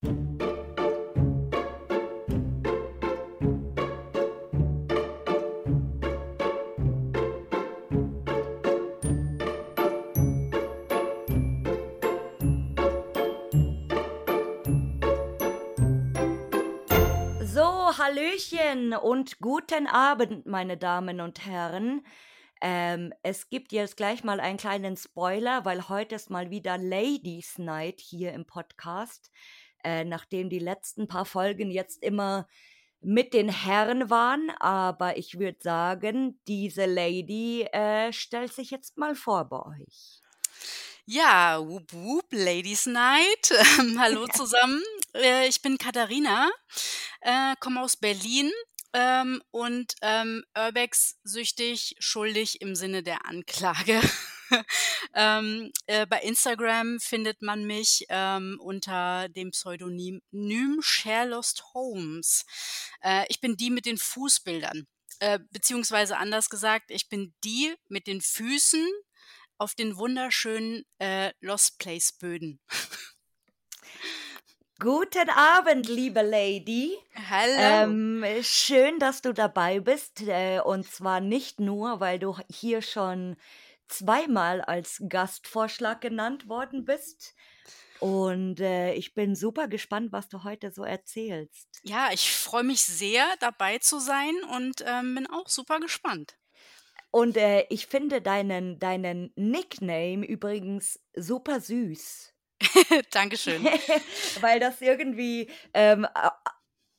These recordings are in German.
So, Hallöchen und guten Abend, meine Damen und Herren. Ähm, es gibt jetzt gleich mal einen kleinen Spoiler, weil heute ist mal wieder Ladies Night hier im Podcast. Äh, nachdem die letzten paar Folgen jetzt immer mit den Herren waren, aber ich würde sagen, diese Lady äh, stellt sich jetzt mal vor bei euch. Ja, whoop whoop, Ladies Night. Ähm, hallo zusammen. Äh, ich bin Katharina, äh, komme aus Berlin ähm, und ähm, Urbex-süchtig, schuldig im Sinne der Anklage. ähm, äh, bei Instagram findet man mich ähm, unter dem Pseudonym Sharelost Holmes. Äh, ich bin die mit den Fußbildern. Äh, beziehungsweise anders gesagt, ich bin die mit den Füßen auf den wunderschönen äh, Lost Place Böden. Guten Abend, liebe Lady. Hallo. Ähm, schön, dass du dabei bist. Äh, und zwar nicht nur, weil du hier schon zweimal als Gastvorschlag genannt worden bist. Und äh, ich bin super gespannt, was du heute so erzählst. Ja, ich freue mich sehr, dabei zu sein und ähm, bin auch super gespannt. Und äh, ich finde deinen, deinen Nickname übrigens super süß. Dankeschön. Weil das irgendwie, ähm,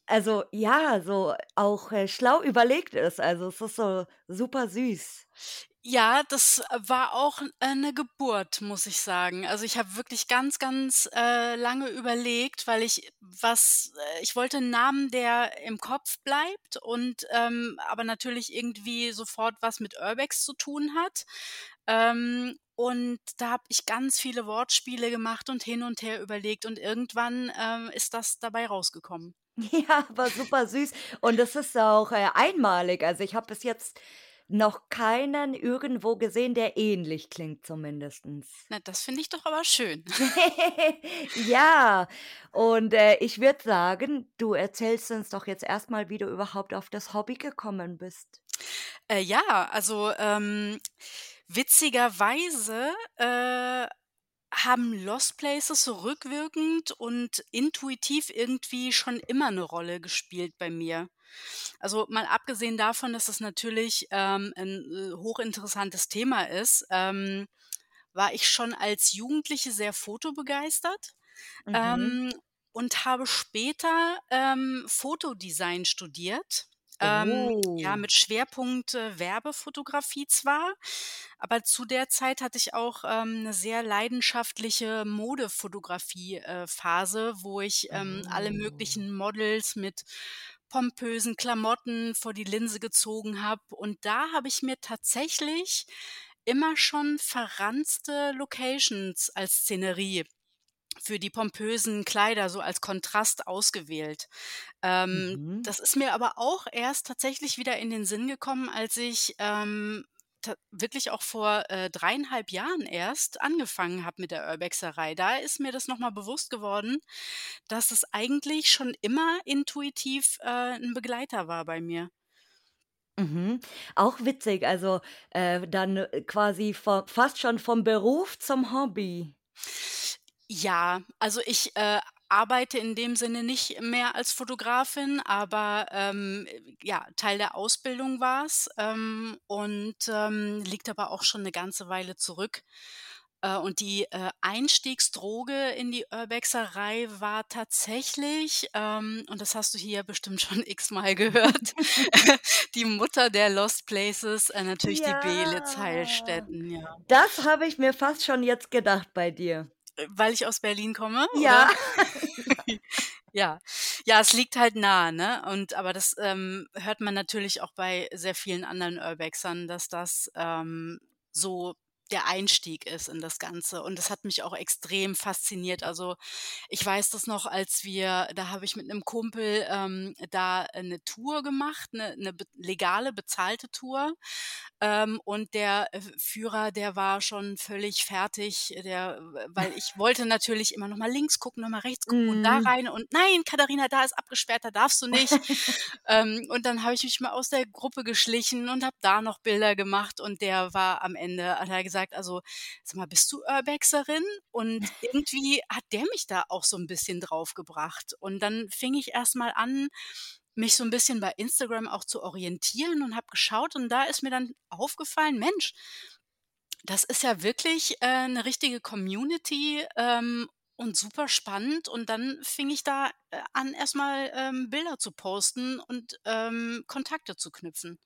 also ja, so auch äh, schlau überlegt ist. Also es ist so super süß. Ja, das war auch eine Geburt, muss ich sagen. Also ich habe wirklich ganz, ganz äh, lange überlegt, weil ich was, äh, ich wollte einen Namen, der im Kopf bleibt und ähm, aber natürlich irgendwie sofort was mit Urbex zu tun hat. Ähm, und da habe ich ganz viele Wortspiele gemacht und hin und her überlegt und irgendwann ähm, ist das dabei rausgekommen. Ja, war super süß. Und das ist auch äh, einmalig. Also ich habe bis jetzt noch keinen irgendwo gesehen, der ähnlich klingt zumindestens. Na, das finde ich doch aber schön. Ja, und, äh, ich würde sagen, du erzählst uns doch jetzt erstmal, wie du überhaupt auf das Hobby gekommen bist. Äh, ja, also, ähm Witzigerweise, äh, haben Lost Places so rückwirkend und intuitiv irgendwie schon immer eine Rolle gespielt bei mir. Also, mal abgesehen davon, dass es natürlich, ähm, 'n, äh, hochinteressantes Thema ist, ähm, war ich schon als Jugendliche sehr fotobegeistert, Mhm. ähm, und habe später, ähm, Fotodesign studiert. Ähm, ja, Oh. mit Schwerpunkt, äh, Werbefotografie zwar, aber zu der Zeit hatte ich auch, ähm, 'ne sehr leidenschaftliche Modefotografie, äh, wo ich, ähm, alle Oh. möglichen Models mit pompösen Klamotten vor die Linse gezogen habe. Und da habe ich mir tatsächlich immer schon verranzte Locations als Szenerie für die pompösen Kleider so als Kontrast ausgewählt. Ähm, Mhm. das ist mir aber auch erst tatsächlich wieder in den Sinn gekommen, als ich, ähm, wirklich auch vor, äh, 3,5 Jahren erst angefangen habe mit der Urbexerei. Da ist mir das noch mal bewusst geworden, dass es eigentlich schon immer intuitiv, äh, 'n Begleiter war bei mir. Mhm. Auch witzig, also, äh, dann, äh, quasi fast schon vom Beruf zum Hobby. Ja, also ich, äh, arbeite in dem Sinne nicht mehr als Fotografin, aber, ähm, ja, Teil der Ausbildung war's, ähm, und, ähm, liegt aber auch schon 'ne ganze Weile zurück. Äh, und die, äh, Einstiegsdroge in die Urbexerei war tatsächlich, ähm, und das hast du hier bestimmt schon x-mal gehört, die Mutter der Lost Places, äh, natürlich die Ja, Heilstätten, ja. das habe ich mir fast schon jetzt gedacht bei dir. Weil ich aus Berlin komme, ja. Ja. Ja, es liegt halt nah, ne? Und aber das, ähm, hört man natürlich auch bei sehr vielen anderen Urbexern, dass das, ähm, so der Einstieg ist in das Ganze. Und das hat mich auch extrem fasziniert. Also, ich weiß das noch, als wir da habe ich mit 'nem Kumpel, ähm, da 'ne Tour gemacht, 'ne 'ne be legale bezahlte Tour. Ähm, und der, äh, Führer, der war schon völlig fertig, der weil ich wollte natürlich immer noch mal links gucken, noch mal rechts gucken und da Mhm. rein und: „Nein, Katharina, da ist abgesperrt, da darfst du nicht.“ Ähm, und dann habe ich mich mal aus der Gruppe geschlichen und habe da noch Bilder gemacht und der war am Ende hat er gesagt: „Also, sag mal, bist du Urbexerin?“ Und irgendwie hat der mich da auch so 'n bisschen draufgebracht. Und dann fing ich erst mal an, mich so 'n bisschen bei Instagram auch zu orientieren und habe geschaut und da ist mir dann aufgefallen: „Mensch, das ist ja wirklich, äh, 'ne richtige Community, ähm, und super spannend.“ Und dann fing ich da, äh, an, erst mal, ähm, Bilder zu posten und, ähm, Kontakte zu knüpfen.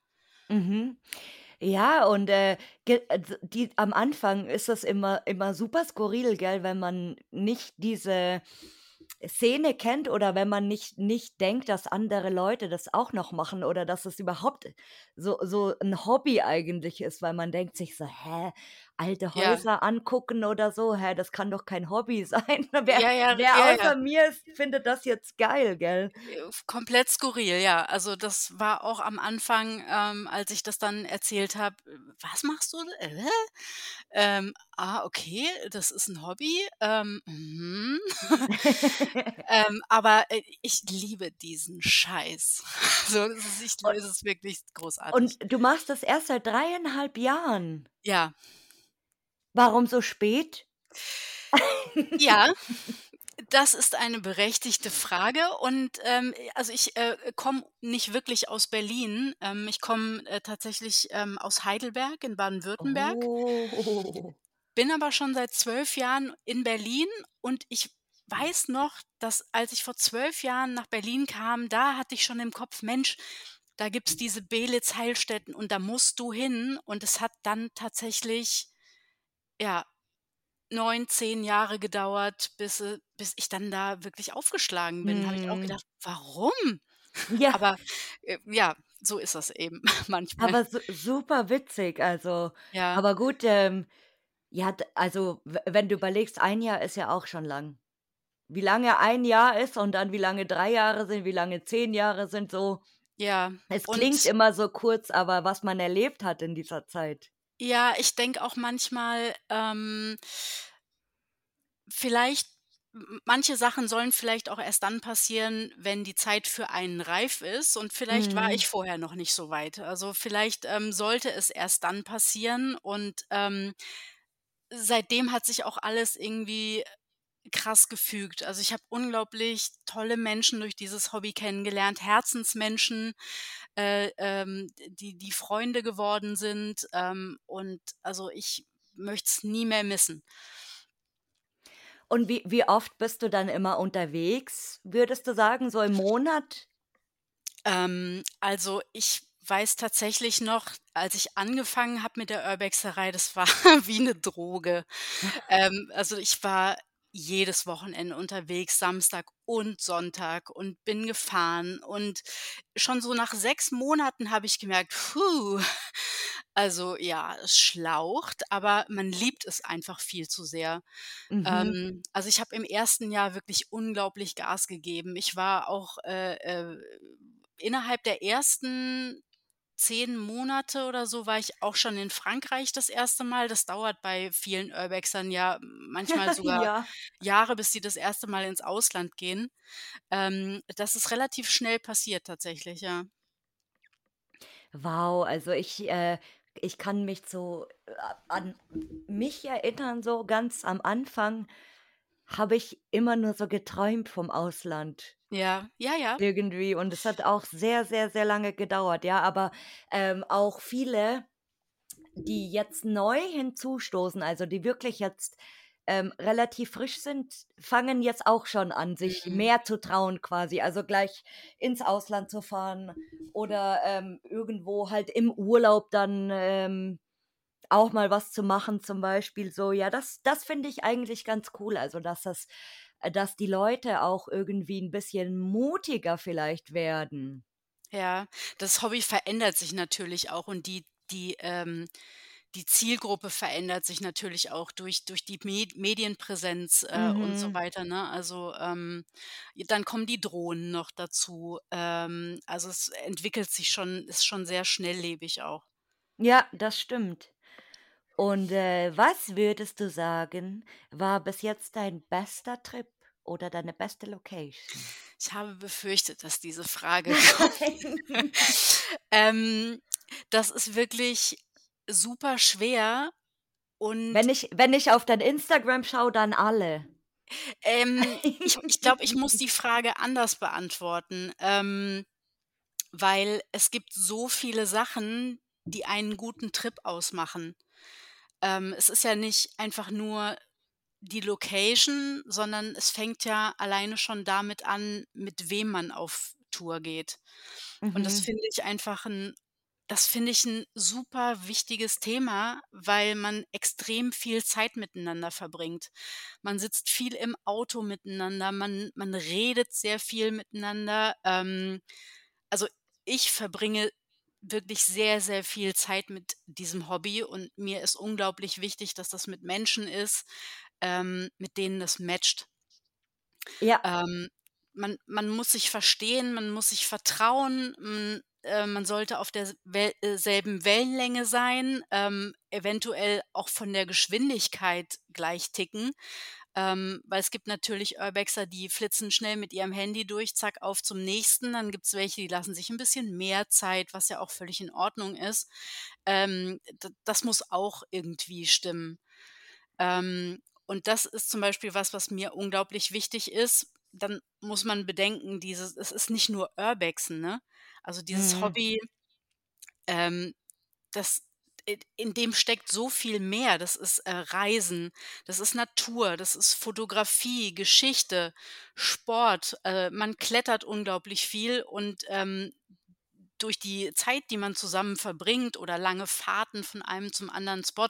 Mhm. Ja, und, äh, d die am Anfang ist das immer immer super skurril, gell, wenn man nicht diese Szene kennt oder wenn man nicht nicht denkt, dass andere Leute das auch noch machen oder dass es überhaupt so so 'n Hobby eigentlich ist, weil man denkt sich so: „Hä, alte Ja. Häuser angucken oder so? Hä, das kann doch kein Hobby sein.“ Wer Ja, ja, wer ja, ja. außer mir s findet das jetzt geil, gell? Äh, komplett skurril, ja. Also, das war auch am Anfang, ähm, als ich das dann erzählt habe: „Äh, was machst du? Äh?“ Ähm, „Ah, okay, das ist 'n Hobby, ähm, mhm.“ Ähm, aber, äh, ich liebe diesen Scheiß. So, es ist ich es ist wirklich großartig. und du machst das erst seit 3 1/2 Jahren? Ja. Warum so spät? Ja, das ist eine berechtigte Frage und, ähm, äh, also, ich, äh, komme nicht wirklich aus Berlin. Ähm, ich komme, äh, tatsächlich, ähm, aus Heidelberg in Baden-Württemberg Oh. bin aber schon seit 12 Jahren in Berlin und ich weiß noch, dass als ich vor 12 Jahren nach Berlin kam, da hatte ich schon im Kopf: „Mensch, da gibt's diese Beelitz-Heilstätten und da musst du hin.“ Und es hat dann tatsächlich, ja, 9, 10 Jahre gedauert, bis äh, bis ich dann da wirklich aufgeschlagen bin. Habe ich auch Mhm. gedacht: „Warum?“ Ja. Aber, äh, ja, so ist das eben manchmal. Aber su super witzig, also Ja. aber gut, ähm, ja, also, we wenn du überlegst, 1 Jahr ist ja auch schon lang. Wie lange 1 Jahr ist und dann wie lange 3 Jahre sind, wie lange 10 Jahre sind so Ja, es klingt immer so kurz, aber was man erlebt hat in dieser Zeit. Ja, ich denke auch manchmal, ähm vielleicht manche Sachen sollen vielleicht auch erst dann passieren, wenn die Zeit für einen reif ist und vielleicht war Mhm. ich vorher noch nicht so weit. Also, vielleicht, ähm, sollte es erst dann passieren und, ähm, seitdem hat sich auch alles irgendwie krass gefügt. Also, ich habe unglaublich tolle Menschen durch dieses Hobby kennengelernt, Herzensmenschen, äh, ähm, die die Freunde geworden sind, ähm, und also, ich möchte es nie mehr missen. Und wie wie oft bist du dann immer unterwegs, würdest du sagen, so im Monat? Ähm, also, ich weiß tatsächlich noch, als ich angefangen habe mit der Urbexerei, das war wie 'ne Droge. Ähm, also, ich war jedes Wochenende unterwegs, Samstag und Sonntag und bin gefahren und schon so nach 6 Monaten habe ich gemerkt: „Hu, also, ja, es schlaucht, aber man liebt es einfach viel zu sehr.“ Mhm. Ähm, also, ich habe im 1. Jahr wirklich unglaublich Gas gegeben. Ich war auch, äh, äh innerhalb der ersten 10 Monate oder so war ich auch schon in Frankreich das 1. Mal. Das dauert bei vielen Urbexern ja manchmal sogar Ja. Jahre, bis sie das 1. Mal ins Ausland gehen. Ähm, das ist relativ schnell passiert tatsächlich, ja. Wow, also, ich äh, ich kann mich so a an mich erinnern, so ganz am Anfang habe ich immer nur so geträumt vom Ausland Ja, ja, ja. irgendwie und es hat auch sehr, sehr, sehr lange gedauert, ja, aber, ähm, auch viele, die jetzt neu hinzustoßen, also, die wirklich jetzt, ähm, relativ frisch sind, fangen jetzt auch schon an, sich Mhm. mehr zu trauen quasi, also, gleich ins Ausland zu fahren oder, ähm, irgendwo halt im Urlaub dann, ähm, auch mal was zu machen zum Beispiel so. Ja, das das finde ich eigentlich ganz cool, also, dass das äh, dass die Leute auch irgendwie 'n bisschen mutiger vielleicht werden. Ja, das Hobby verändert sich natürlich auch und die die, ähm die Zielgruppe verändert sich natürlich auch durch durch die Med Medienpräsenz, äh, und so Mhm. weiter, ne? Also, ähm, dann kommen die Drohnen noch dazu. Ähm, also, es entwickelt sich schon ist schon sehr schnelllebig auch. Ja, das stimmt. Und, äh, was würdest du sagen, war bis jetzt dein bester Trip oder deine beste Location? Ich habe befürchtet, dass diese Frage kommt. Ähm, das ist wirklich super schwer und Wenn ich wenn ich auf dein Instagram schaue, dann alle. ähm, ich ich glaube, ich muss die Frage anders beantworten, ähm, weil es gibt so viele Sachen, die einen guten Trip ausmachen. Ähm, es ist ja nicht einfach nur die Location, sondern es fängt ja alleine schon damit an, mit wem man auf Tour geht. Und das Mhm. finde ich einfach 'n das finde ich 'n super wichtiges Thema, weil man extrem viel Zeit miteinander verbringt. Man sitzt viel im Auto miteinander, man man redet sehr viel miteinander. Ähm, also, ich verbringe wirklich sehr, sehr viel Zeit mit diesem Hobby und mir ist unglaublich wichtig, dass das mit Menschen ist, ähm, mit denen das matcht. Ja. Ähm, man man muss sich verstehen, man muss sich vertrauen, hm, äh, man sollte auf der Wel äh, selben Wellenlänge sein, ähm, eventuell auch von der Geschwindigkeit gleich ticken. Ähm, weil es gibt natürlich Urbexer, die flitzen schnell mit ihrem Handy durch, zack, auf zum Nächsten. Dann gibt's welche, die lassen sich 'n bisschen mehr Zeit, was ja auch völlig in Ordnung ist. Ähm, das muss auch irgendwie stimmen. Ähm, und das ist zum Beispiel was, was mir unglaublich wichtig ist. Dann muss man bedenken, dieses es ist nicht nur Urbexen, ne? Also, dieses Mhm. Hobby, ähm, das in dem steckt so viel mehr. Das ist, äh, Reisen, das ist Natur, das ist Fotografie, Geschichte, Sport. Äh, man klettert unglaublich viel und, ähm, durch die Zeit, die man zusammen verbringt oder lange Fahrten von einem zum anderen Spot,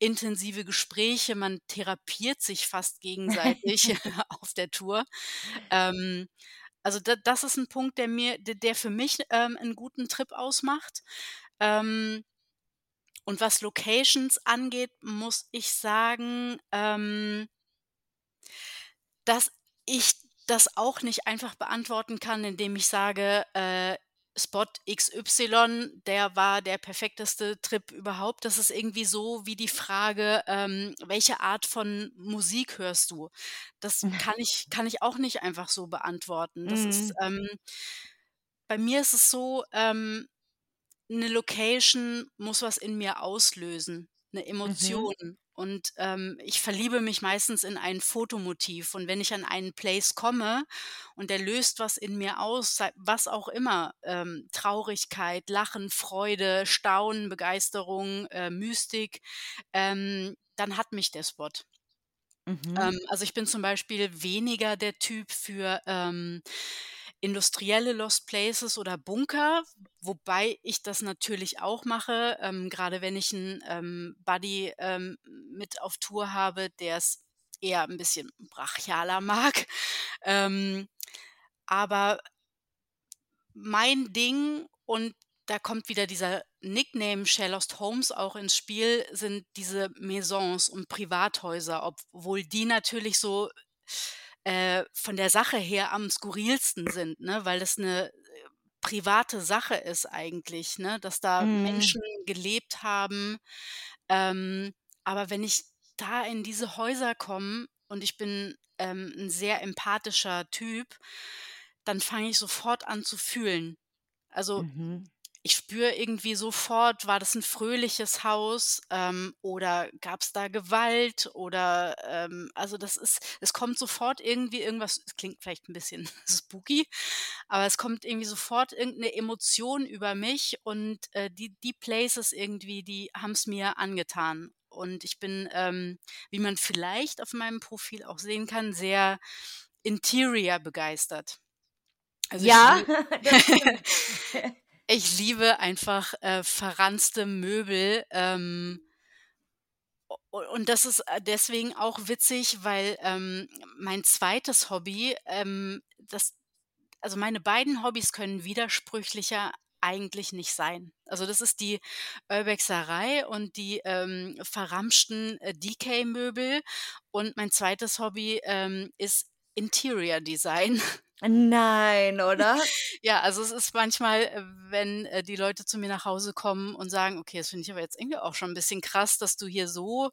intensive Gespräche, man therapiert sich fast gegenseitig auf der Tour. Ähm, also, da das ist 'n Punkt, der mir d der für mich, ähm, 'n guten Trip ausmacht. Ähm und was Locations angeht, muss ich sagen, ähm dass ich das auch nicht einfach beantworten kann, indem ich sage, äh, Spot XY, der war der perfekteste Trip überhaupt. Das ist irgendwie so wie die Frage, ähm: „Welche Art von Musik hörst du?“ Das kann ich kann ich auch nicht einfach so beantworten. Das ist, Mhm. ähm bei mir ist es so, ähm, 'ne Location muss was in mir auslösen, 'ne Mhm. Emotion. Und, ähm, ich verliebe mich meistens in ein Fotomotiv. Und wenn ich an einen Place komme und der löst was in mir aus, was auch immer, ähm, Traurigkeit, Lachen, Freude, Staunen, Begeisterung, äh, Mystik, ähm, dann hat mich der Spot. Mhm. Ähm, also, ich bin zum Beispiel weniger der Typ für, ähm, industrielle Lost Places oder Bunker, wobei ich das natürlich auch mache, ähm, grade wenn ich 'n, ähm, Buddy, ähm, mit auf Tour habe, der's eher 'n bisschen brachialer mag. Ähm, aber mein Ding und da kommt wieder dieser Nickname Sherlock Holmes auch ins Spiel, sind diese Maisons und Privathäuser, obwohl die natürlich so, äh, von der Sache her am skurrilsten sind, ne, weil das 'ne, äh, private Sache ist eigentlich, ne, dass da Mhm. Menschen gelebt haben. Ähm, aber wenn ich da in diese Häuser komme und ich bin, ähm, 'n sehr empathischer Typ, dann fange ich sofort an zu fühlen. Also, Mhm. Ich spüre irgendwie sofort, war das 'n fröhliches Haus, ähm, oder gab's da Gewalt oder, ähm also, das ist es kommt sofort irgendwie irgendwas es klingt vielleicht 'n bisschen spooky, aber es kommt irgendwie sofort irgend 'ne Emotion über mich und, äh, die die Places irgendwie, die haben's mir angetan. Und ich bin, ähm, wie man vielleicht auf meinem Profil auch sehen kann, sehr Interior begeistert. Also, Ja. ich liebe einfach, äh, verranzte Möbel, ähm und das ist, äh, deswegen auch witzig, weil, ähm, mein 2. Hobby, ähm, das also, meine beiden Hobbys können widersprüchlicher eigentlich nicht sein. Also, das ist die Urbexerei und die, ähm, verramschten, äh, DK-Möbel. Und mein zweites Hobby, ähm, ist Interior Design. Nein, oder? Ja, also es ist manchmal, äh, wenn, äh, die Leute zu mir nach Hause kommen und sagen: „Okay, das finde ich aber jetzt irgendwie auch schon 'n bisschen krass, dass du hier so,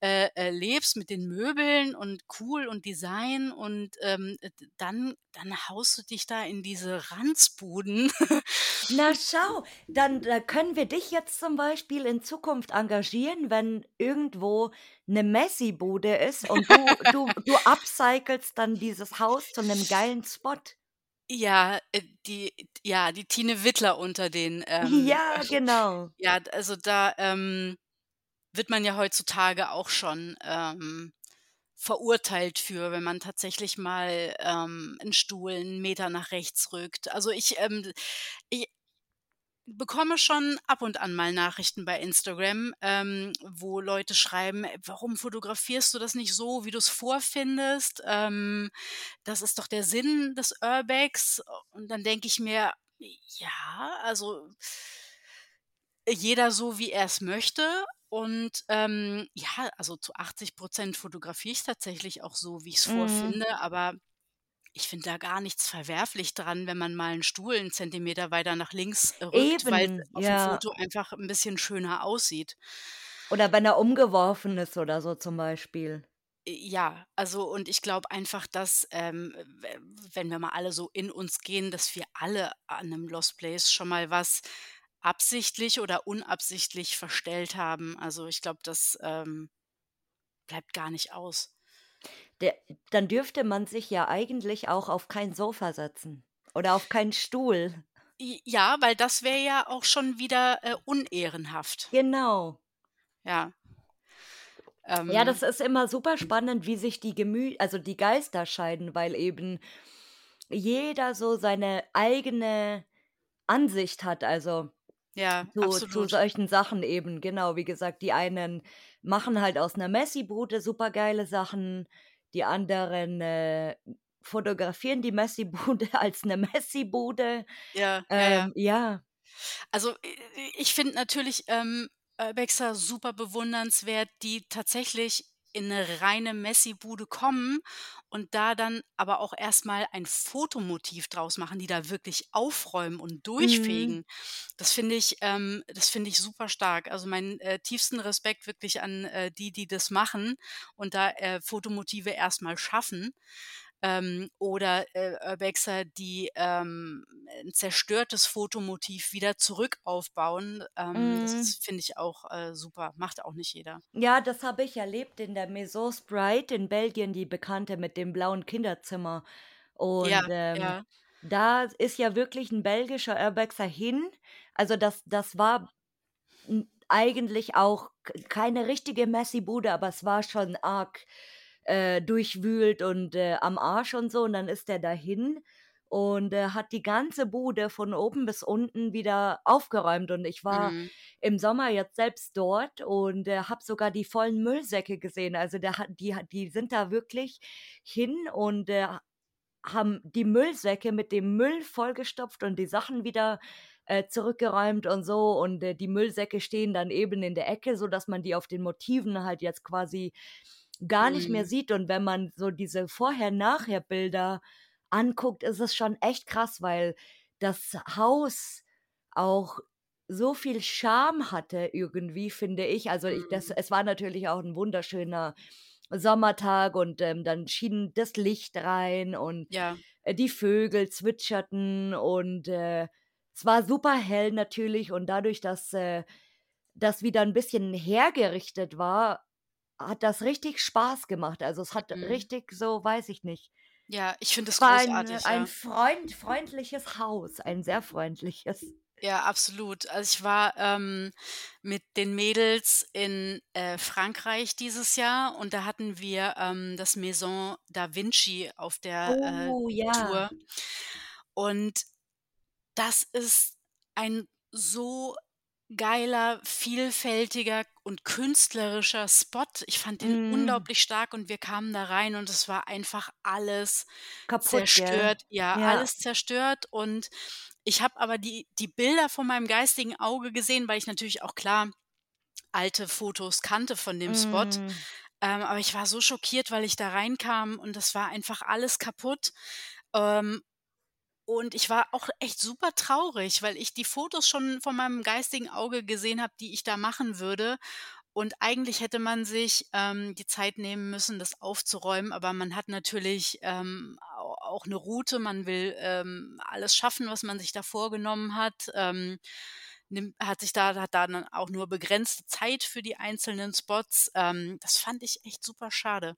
äh, äh, lebst mit den Möbeln und cool und Design und, ähm, äh, dann dann haust du dich da in diese Ranzbuden.“ Na schau, dann da können wir dich jetzt zum Beispiel in Zukunft engagieren, wenn irgendwo 'ne Messi-Bude ist und du du du upcyclest dann dieses Haus zu 'nem geilen Spot. Ja, äh, die ja, die Tine Wittler unter den, ähm, Ja, genau. ja, also da, ähm, wird man ja heutzutage auch schon, ähm, verurteilt für, wenn man tatsächlich mal, ähm, 'n Stuhl 'n Meter nach rechts rückt. Also ich, ähm i bekomme schon ab und an mal Nachrichten bei Instagram, ähm, wo Leute schreiben: „Ey, warum fotografierst du das nicht so, wie du's vorfindest? Ähm, das ist doch der Sinn des Urbex.“ Und dann denke ich mir: „Ja, also“ „jeder so, wie er's möchte.“ Und, ähm, ja, also zu 80 % fotografiere ich's tatsächlich auch so, wie ich's Mhm. vorfinde, aber ich finde da gar nichts verwerflich dran, wenn man mal 'n Stuhl 'n Zentimeter weiter nach links rückt, weil's Eben, auf'm ja. Foto einfach 'n bisschen schöner aussieht. Oder wenn er umgeworfen ist oder so zum Beispiel. Äh, ja, also und ich glaube einfach, dass, ähm, wenn wir mal alle so in uns gehen, dass wir alle an 'nem Lost Place schon mal was absichtlich oder unabsichtlich verstellt haben. Also, ich glaube, das, ähm, bleibt gar nicht aus. Der dann dürfte man sich ja eigentlich auch auf kein Sofa setzen oder auf keinen Stuhl. Ja, weil das wäre ja auch schon wieder, äh, unehrenhaft. Genau. Ja. Ja, Ähm das ist immer super spannend, wie sich die Gemü also die Geister scheiden, weil eben jeder so seine eigene Ansicht hat, also Ja, zu zu solchen Sachen eben. Genau, wie gesagt, die einen machen halt aus 'ner Messi-Bude supergeile Sachen, die anderen, äh, fotografieren die Messi-Bude als 'ne Messi-Bude. Ja, ja, ja. Ähm, ja. Also, i ich finde natürlich, ähm, Urbexer super bewundernswert, die tatsächlich in 'ne reine Messi-Bude kommen und da dann aber auch erst mal ein Fotomotiv draus machen, die da wirklich aufräumen und Mhm. durchfegen. Das finde ich ähm, das finde ich super stark. Also, meinen, äh, tiefsten Respekt wirklich an, äh, die, die das machen und da, äh, Fotomotive erst mal schaffen. Ähm, oder, äh, Urbexer, die, ähm, 'n zerstörtes Fotomotiv wieder zurück aufbauen. Ähm, das Mhm. finde ich auch, äh, super. Macht auch nicht jeder. Ja, das habe ich erlebt in der Maison Sprite in Belgien, die Bekannte mit dem blauen Kinderzimmer. Und, Ja, ähm, ja. da ist ja wirklich 'n belgischer Urbexer hin. Also, das das war, eigentlich auch keine richtige Messi-Bude, aber es war schon arg, äh, durchwühlt und, äh, am Arsch und so. Und dann ist der dahin und, äh, hat die ganze Bude von oben bis unten wieder aufgeräumt. Und ich war Mhm. im Sommer jetzt selbst dort und, äh, habe sogar die vollen Müllsäcke gesehen. Also, der die die sind da wirklich hin und, äh, ha haben die Müllsäcke mit dem Müll vollgestopft und die Sachen wieder, äh, zurückgeräumt und so. Und, äh, die Müllsäcke stehen dann eben in der Ecke, sodass man die auf den Motiven halt jetzt quasi gar nicht mehr Mhm. sieht. Und wenn man so diese Vorher-Nachher-Bilder anguckt, ist es schon echt krass, weil das Haus auch so viel Charme hatte irgendwie, finde ich. Also, ich das Mhm. es war natürlich auch 'n wunderschöner Sommertag und, ähm, dann schien das Licht rein und, Ja. äh, die Vögel zwitscherten und, äh, es war superhell natürlich. Und dadurch, dass, äh, das wieder 'n bisschen hergerichtet war, hat das richtig Spaß gemacht. Also, es hat Mhm. richtig so weiß ich nicht. Ja, ich finde Es war ein großartig, ein ja. freund freundliches Haus, ein sehr freundliches. Ja, absolut. Also, ich war, ähm, mit den Mädels in, äh, Frankreich dieses Jahr und da hatten wir, ähm, das Maison Da Vinci auf der, äh, Oh, ja. Tour. Und das ist ein so geiler, vielfältiger und künstlerischer Spot. Ich fand den Mhm. unglaublich stark und wir kamen da rein und es war einfach alles Kaputt, zerstört. Ja, Ja. alles zerstört und ich habe aber die die Bilder vor meinem geistigen Auge gesehen, weil ich natürlich auch klar alte Fotos kannte von dem Spot. Mhm. Ähm, aber ich war so schockiert, weil ich da reinkam und das war einfach alles kaputt. Ähm, und ich war auch echt super traurig, weil ich die Fotos schon von meinem geistigen Auge gesehen habe, die ich da machen würde. Und eigentlich hätte man sich ähm, die Zeit nehmen müssen, das aufzuräumen, aber man hat natürlich ähm, auch eine Route, man will ähm, alles schaffen, was man sich da vorgenommen hat. Ähm, nimmt, hat sich da, hat da dann auch nur begrenzte Zeit für die einzelnen Spots. Ähm, das fand ich echt super schade.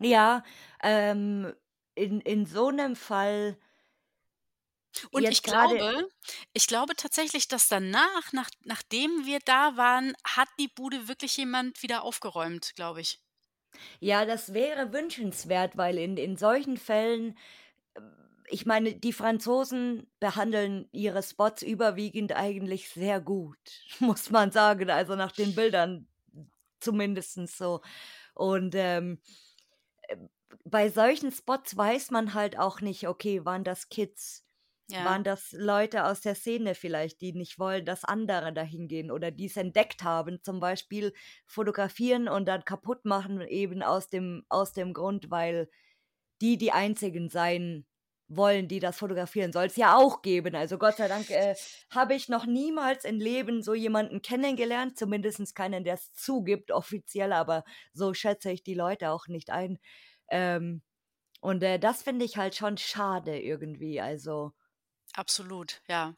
Ja, ähm, in, in so einem Fall Und jetzt ich gerade, glaube ich glaube tatsächlich, dass danach, nach nachdem wir da waren, hat die Bude wirklich jemand wieder aufgeräumt, glaube ich. ja, das wäre wünschenswert, weil in, in solchen Fällen ich meine, die Franzosen behandeln ihre Spots überwiegend eigentlich sehr gut, muss man sagen. Also nach den Bildern zumindest so. Und ähm, äh, bei solchen Spots weiß man halt auch nicht, okay, waren das Kids? Ja. Waren das Leute aus der Szene vielleicht, die nicht wollen, dass andere dahin gehen oder die es entdeckt haben, zum Beispiel fotografieren und dann kaputt machen, eben aus dem, aus dem Grund, weil die die einzigen sein wollen, die das fotografieren. Soll es ja auch geben. Also Gott sei Dank äh, habe ich noch niemals im Leben so jemanden kennengelernt, zumindest keinen, der es zugibt, offiziell, aber so schätze ich die Leute auch nicht ein. Ähm, und äh, das finde ich halt schon schade irgendwie. Also. Absolut, ja.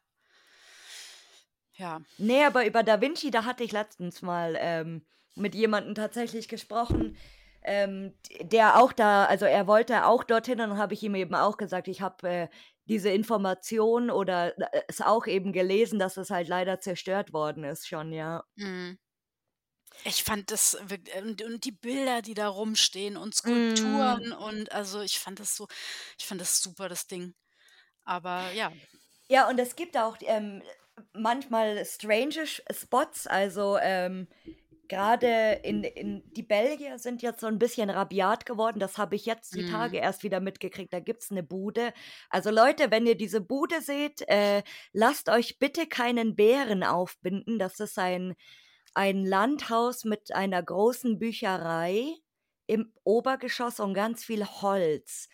Ja. Nee, aber über Da Vinci, da hatte ich letztens mal ähm, mit jemandem tatsächlich gesprochen, ähm, der auch da, also er wollte auch dorthin und dann habe ich ihm eben auch gesagt, ich habe äh, diese Information oder äh, es auch eben gelesen, dass es halt leider zerstört worden ist schon, ja. Mhm. Ich fand das und und die Bilder, die da rumstehen und Mm. Skulpturen und also ich fand das so ich fand das super, das Ding. Aber ja. Ja, und es gibt auch ähm, manchmal strange Spots, also ähm, gerade in, in die Belgier sind jetzt so ein bisschen rabiat geworden. Das habe ich jetzt die Tage Mhm. erst wieder mitgekriegt. Da gibt es eine Bude. Also Leute, wenn ihr diese Bude seht, äh, lasst euch bitte keinen Bären aufbinden. Das ist ein, ein Landhaus mit einer großen Bücherei im Obergeschoss und ganz viel Holz.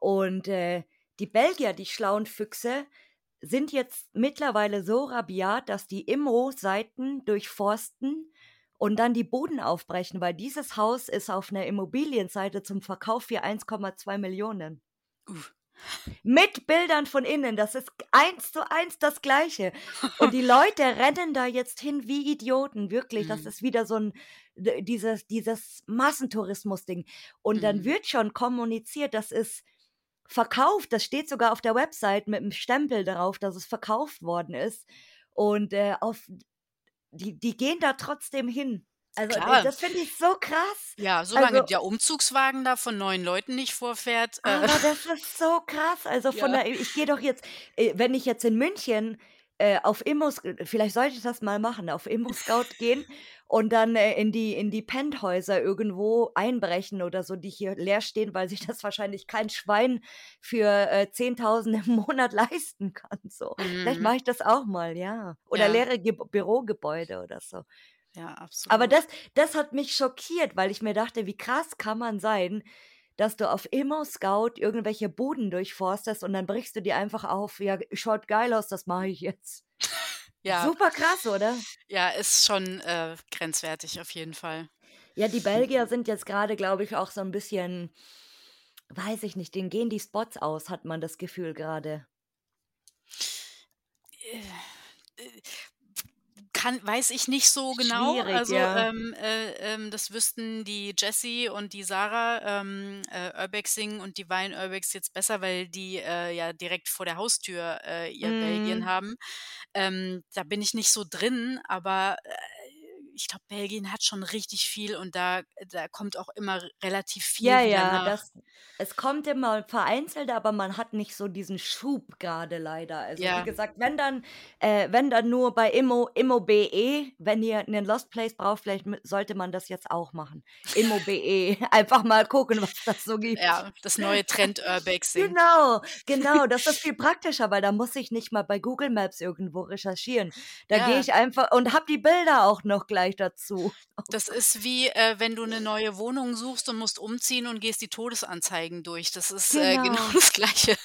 Und äh, die Belgier, die schlauen Füchse, sind jetzt mittlerweile so rabiat, dass die Immo-Seiten durchforsten und dann die Boden aufbrechen, weil dieses Haus ist auf einer Immobilienseite zum Verkauf für 1,2 Millionen. Uff. Mit Bildern von innen. Das ist eins zu eins das Gleiche. Und die Leute rennen da jetzt hin wie Idioten, wirklich. Das Mhm. ist wieder so ein, dieses, dieses Massentourismus-Ding. Und dann Mhm. wird schon kommuniziert, das ist verkauft. Das steht sogar auf der Website mit einem Stempel darauf, dass es verkauft worden ist. Und äh, auf, die, die gehen da trotzdem hin. Also Klar. das finde ich so krass. Ja, solange Also, der Umzugswagen da von neun Leuten nicht vorfährt, äh, aber das ist so krass. Also von ja. der, ich gehe doch jetzt, äh, wenn ich jetzt in München äh, auf Immo, vielleicht sollte ich das mal machen, auf Immo Scout gehen und dann äh, in die in die Penthäuser irgendwo einbrechen oder so, die hier leer stehen, weil sich das wahrscheinlich kein Schwein für äh, 10.000 im Monat leisten kann. So, vielleicht Mhm. mache ich das auch mal, ja. Oder Ja, leere Ge Bürogebäude oder so. ja, Aber absolut. das, das hat mich schockiert, weil ich mir dachte, wie krass kann man sein, dass du auf Immo Scout irgendwelche Buden durchforstest und dann brichst du die einfach auf. Ja, schaut geil aus, das mache ich jetzt. Ja, Super krass, oder? ja, ist schon äh, grenzwertig auf jeden Fall. Ja, die Belgier sind jetzt gerade, glaube ich, auch so ein bisschen, weiß ich nicht, denen gehen die Spots aus, hat man das Gefühl gerade. Kann, weiß ich nicht so genau. Schwierig, Also ja. ähm, äh, ähm, das wüssten die Jessie und die Sarah ähm, äh, Urbexing und die Wein Urbex jetzt besser, weil die äh, ja direkt vor der Haustür äh, ihr Belgien Mm, haben. Ähm, da bin ich nicht so drin, aber äh, ich glaube, Belgien hat schon richtig viel und da da kommt auch immer relativ viel Ja, ja, das es kommt immer vereinzelt, aber man hat nicht so diesen Schub gerade leider. Also, wie Ja. gesagt, wenn dann äh, wenn dann nur bei Immo Immo.be, wenn ihr 'nen Lost Place braucht, vielleicht sollte man das jetzt auch machen. Immo.be, einfach mal gucken, was das so gibt. Ja, das neue Trend-Urbexing. Genau, genau, das ist viel praktischer, weil da muss ich nicht mal bei Google Maps irgendwo recherchieren. Da gehe Ja. ich einfach und habe die Bilder auch noch gleich dazu. Oh Das ist wie, äh, wenn du 'ne neue Wohnung suchst und musst umziehen und gehst die Todesanzeigen durch. Das ist, äh, genau Genau. das Gleiche.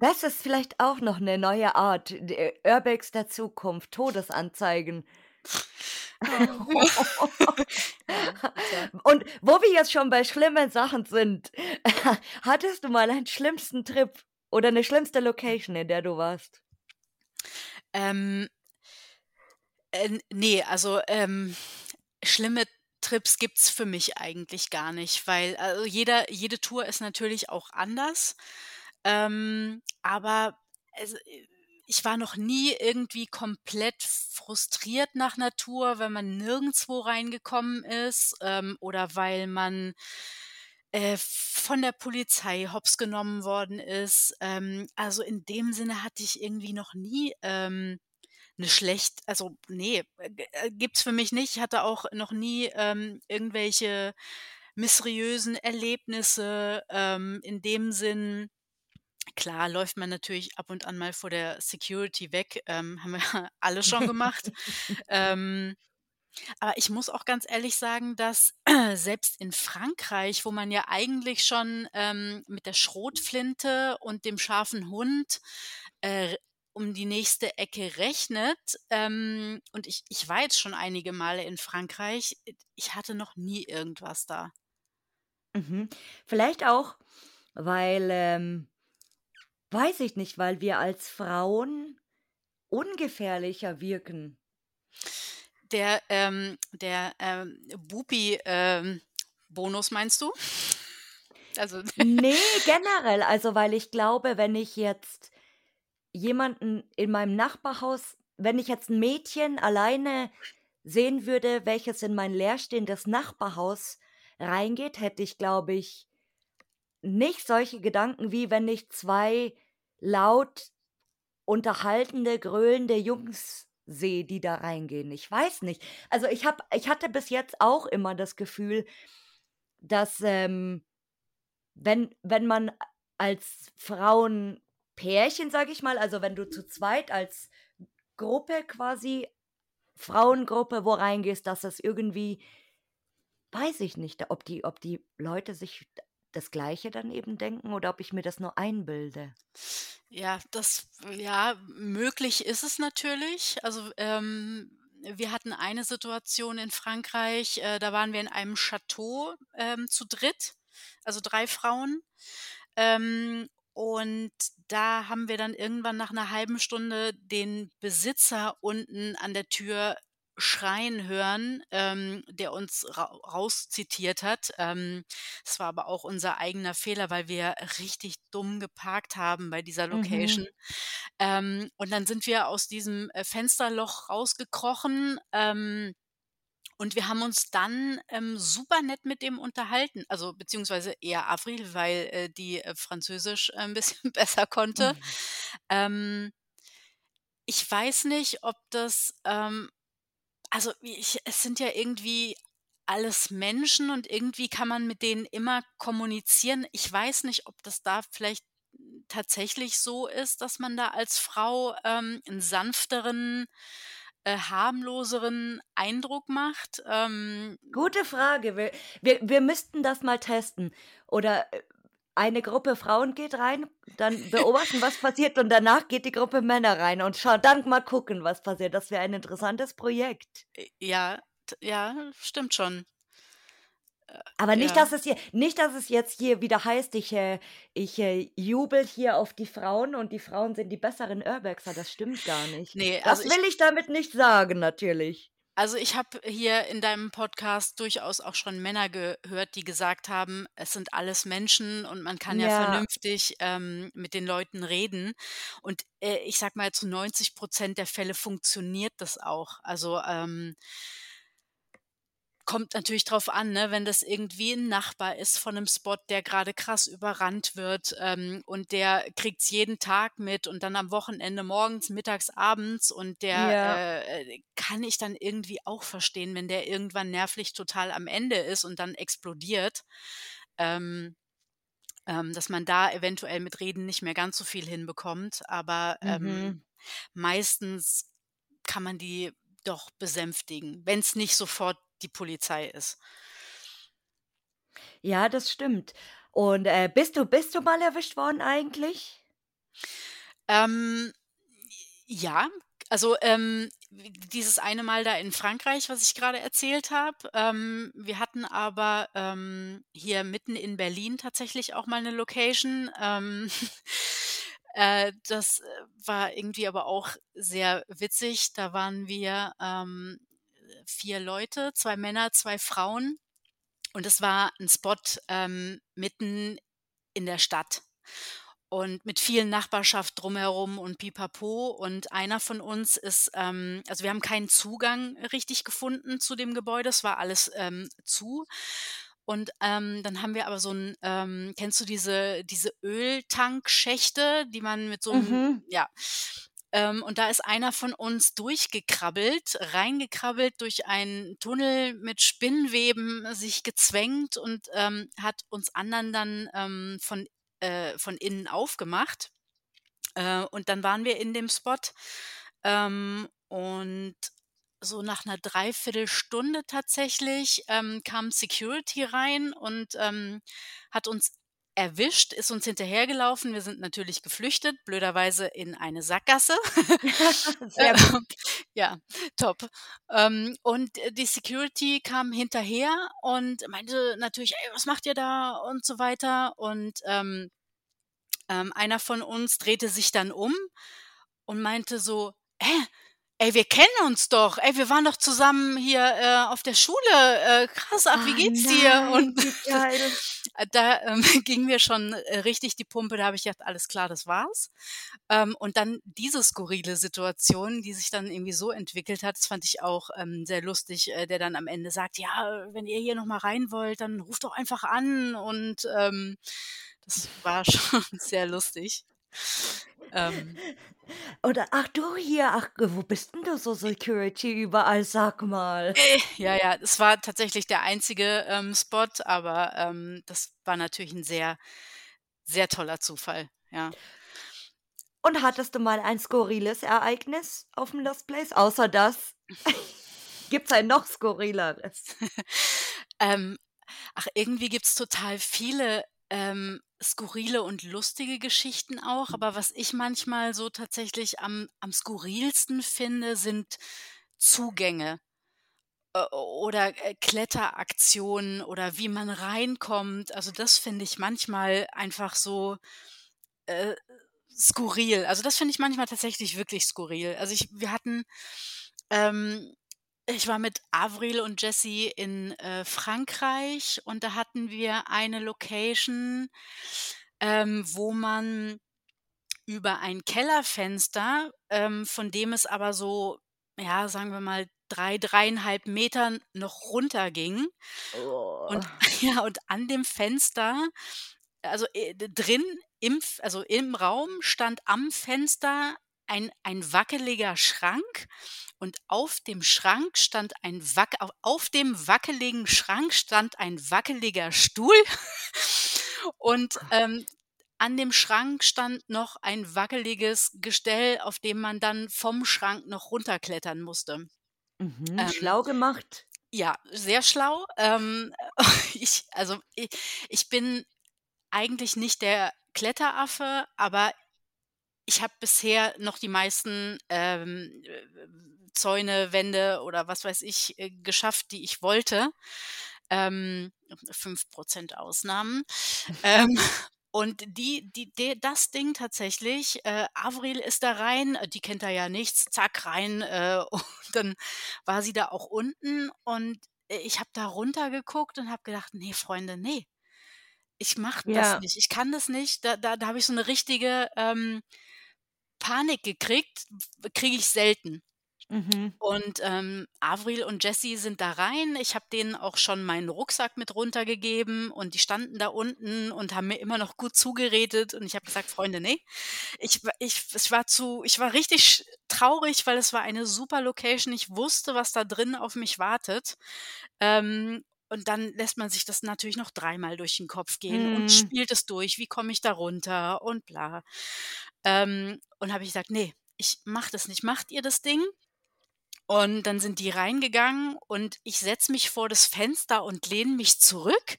Das ist vielleicht auch noch 'ne neue Art, d Urbex der Zukunft, Todesanzeigen. Oh. Und wo wir jetzt schon bei schlimmen Sachen sind, hattest du mal einen schlimmsten Trip oder 'ne schlimmste Location, in der du warst? Ähm äh, n ne, also, ähm, schlimme Trips gibt's für mich eigentlich gar nicht, weil also, jeder jede Tour ist natürlich auch anders. Ähm, aber also, ich war noch nie irgendwie komplett frustriert nach 'ner Tour, weil man nirgendswo reingekommen ist, ähm, oder weil man, äh, von der Polizei hops genommen worden ist. Ähm, also, in dem Sinne hatte ich irgendwie noch nie, ähm, 'ne schlecht also, ne, äh, gibt's für mich nicht. Ich hatte auch noch nie, ähm, irgendwelche mysteriösen Erlebnisse, ähm, in dem Sinn. Klar läuft man natürlich ab und an mal vor der Security weg, ähm, haben wir alle schon gemacht. Ähm, aber ich muss auch ganz ehrlich sagen, dass selbst in Frankreich, wo man ja eigentlich schon, ähm, mit der Schrotflinte und dem scharfen Hund, äh, um die nächste Ecke rechnet, ähm, und ich ich war jetzt schon einige Male in Frankreich, äh, ich hatte noch nie irgendwas da. Mhm. Vielleicht auch, weil, ähm weiß ich nicht, weil wir als Frauen ungefährlicher wirken. Der, ähm der, ähm, Bupi, ähm, Bonus meinst du? Also Ne, generell. Also, weil ich glaube, wenn ich jetzt jemanden in meinem Nachbarhaus wenn ich jetzt 'n Mädchen alleine sehen würde, welches in mein leerstehendes Nachbarhaus reingeht, hätte ich, glaube ich, nicht solche Gedanken, wie wenn ich 2 laut unterhaltende, gröhlende Jungs sehe, die da reingehen. Ich weiß nicht. Also, ich habe ich hatte bis jetzt auch immer das Gefühl, dass, ähm, wenn wenn man als Frauenpärchen, sage ich mal also, wenn du zu zweit als Gruppe quasi Frauengruppe wo reingehst, dass das irgendwie weiß ich nicht, ob die ob die Leute sich das Gleiche dann eben denken oder ob ich mir das nur einbilde. Ja, das ja, möglich ist es natürlich. Also, ähm, wir hatten eine Situation in Frankreich, äh, da waren wir in einem Château, ähm, zu dritt, also 3 Frauen. Ähm, und da haben wir dann irgendwann nach 'ner halben Stunde den Besitzer unten an der Tür schreien hören, ähm, der uns ra rauszitiert hat. Ähm, es war aber auch unser eigener Fehler, weil wir richtig dumm geparkt haben bei dieser Mhm. Location. Ähm, und dann sind wir aus diesem, äh, Fensterloch rausgekrochen, ähm, und wir haben uns dann, ähm, super nett mit dem unterhalten. Also, beziehungsweise eher Avril, weil, äh, die, äh, Französisch, äh, 'n bisschen besser konnte. Ähm ich weiß nicht, ob das, ähm also, ich es sind ja irgendwie alles Menschen und irgendwie kann man mit denen immer kommunizieren. Ich weiß nicht, ob das da vielleicht tatsächlich so ist, dass man da als Frau, ähm, 'n sanfteren, äh, harmloseren Eindruck macht. Ähm Gute Frage. Wir wir wir müssten das mal testen. Oder, äh, eine Gruppe Frauen geht rein, dann beobachten, was passiert, und danach geht die Gruppe Männer rein und schaut dann mal gucken, was passiert. Das wäre ein interessantes Projekt. Äh, ja, ja, stimmt schon. Aber nicht, ja. dass es hier nicht, dass es jetzt hier wieder heißt, ich, äh ich, äh, jubel hier auf die Frauen und die Frauen sind die besseren Urbexer. Das stimmt gar nicht. Ne, also Das ich will ich damit nicht sagen, natürlich. Also, ich habe hier in deinem Podcast durchaus auch schon Männer gehört, die gesagt haben, es sind alles Menschen und man kann ja Ja. vernünftig, ähm, mit den Leuten reden. Und, äh, ich sage mal, zu 90 % der Fälle funktioniert das auch. Also, ähm kommt natürlich drauf an, ne, wenn das irgendwie ein Nachbar ist von einem Spot, der gerade krass überrannt wird, ähm, und der kriegt's jeden Tag mit und dann am Wochenende morgens, mittags, abends und der, Ja. äh, kann ich dann irgendwie auch verstehen, wenn der irgendwann nervlich total am Ende ist und dann explodiert. Ähm, ähm, dass man da eventuell mit Reden nicht mehr ganz so viel hinbekommt, aber, ähm, Mhm. meistens kann man die doch besänftigen, wenn's nicht sofort die Polizei ist. Ja, das stimmt. Und, äh, bist du bist du mal erwischt worden eigentlich? Ähm, ja, also, ähm, dieses eine Mal da in Frankreich, was ich grade erzählt habe. Ähm, wir hatten aber, ähm, hier mitten in Berlin tatsächlich auch mal 'ne Location. Ähm, äh, das, äh, war irgendwie aber auch sehr witzig. Da waren wir, ähm, 4 Leute, 2 Männer, 2 Frauen und es war 'n Spot, ähm, mitten in der Stadt und mit viel Nachbarschaft drumherum und Pipapo und einer von uns ist, ähm also, wir haben keinen Zugang richtig gefunden zu dem Gebäude. Es war alles, ähm, zu und, ähm, dann haben wir aber so 'n ähm, kennst du diese diese Öltankschächte, die man mit so 'm Mhm. ja, ähm, und da ist einer von uns durchgekrabbelt reingekrabbelt durch einen Tunnel mit Spinnweben, sich gezwängt und, ähm, hat uns anderen dann, ähm, von äh, von innen aufgemacht. Äh, und dann waren wir in dem Spot, ähm, und so nach 'ner 3/4 Stunde tatsächlich, ähm, kam Security rein und, ähm, hat uns erwischt, ist uns hinterhergelaufen. Wir sind natürlich geflüchtet, blöderweise in eine Sackgasse. Sehr gut. Ja, top. Ähm, und, äh, die Security kam hinterher und meinte natürlich: „Ey, was macht ihr da?“ und so weiter. Und, ähm, ähm, einer von uns drehte sich dann um und meinte so: „Hä? Ey, wir kennen uns doch. Ey, wir waren doch zusammen hier, äh, auf der Schule. Äh, krass, ach, wie Ah, geht's dir?“ nein, Und geil. äh, da, ähm, ging mir schon, äh, richtig die Pumpe. Da habe ich gedacht: „Alles klar, das war's.“ Ähm, und dann diese skurrile Situation, die sich dann irgendwie so entwickelt hat, das fand ich auch, ähm, sehr lustig, äh, der dann am Ende sagt: „Ja, wenn ihr hier noch mal rein wollt, dann ruft doch einfach an.“ Und, ähm, das war schon sehr lustig. Ähm Oder: „Ach, du hier, ach, wo bist 'n du so Security überall, sag mal?“ Äh, ja, ja, es war tatsächlich der einzige, ähm, Spot, aber, ähm, das war natürlich 'n sehr, sehr toller Zufall, ja. Und hattest du mal ein skurriles Ereignis auf'm Lost Place, außer das? Gibt's ein noch skurrileres? Ähm, ach, irgendwie gibt's total viele, ähm, skurrile und lustige Geschichten auch, aber was ich manchmal so tatsächlich am am skurrilsten finde, sind Zugänge, äh, oder, äh, Kletteraktionen oder wie man reinkommt. Also, das finde ich manchmal einfach so, äh, skurril. Also, das finde ich manchmal tatsächlich wirklich skurril. Also, ich wir hatten ähm, ich war mit Avril und Jessie in, äh, Frankreich und da hatten wir eine Location, ähm, wo man über ein Kellerfenster, ähm, von dem es aber so, ja, sagen wir mal 3, 3,5 Metern noch runterging. Oh. Und ja, und an dem Fenster also, äh, drin im also, im Raum stand am Fenster ein ein wackeliger Schrank und auf dem Schrank stand ein wack au auf dem wackeligen Schrank stand ein wackeliger Stuhl und, ähm, an dem Schrank stand noch ein wackeliges Gestell, auf dem man dann vom Schrank noch runterklettern musste. Mhm, Ähm, schlau gemacht. ja, sehr schlau. Ähm, ich also, i ich bin eigentlich nicht der Kletteraffe, aber ich habe bisher noch die meisten, ähm, äh, Zäune, Wände oder was weiß ich, äh, geschafft, die ich wollte. Ähm, 5 % Ausnahmen. Ähm, und die die de das Ding tatsächlich äh, Avril ist da rein, äh, die kennt da ja nichts, zack, rein, äh, und dann war sie da auch unten und, äh, ich habe da runter geguckt und habe gedacht: „Ne, Freunde, ne. Ich mache das Ja. nicht. Ich kann das nicht.“ Da da da habe ich so 'ne richtige, ähm, Panik gekriegt, kriege ich selten. Mhm. Und, ähm, Avril und Jessie sind da rein. Ich habe denen auch schon meinen Rucksack mit runtergegeben und die standen da unten und haben mir immer noch gut zugeredet und ich habe gesagt: „Freunde, ne, ich ich ich war zu ich war richtig traurig, weil es war eine super Location. Ich wusste, was da drin auf mich wartet. Ähm, und dann lässt man sich das natürlich noch dreimal durch den Kopf gehen und Mhm. spielt es durch: „Wie komme ich da runter?“ und bla. Ähm, und habe ich gesagt: „Ne, ich mache das nicht. Macht ihr das Ding.“ Und dann sind die reingegangen und ich setze mich vor das Fenster und lehne mich zurück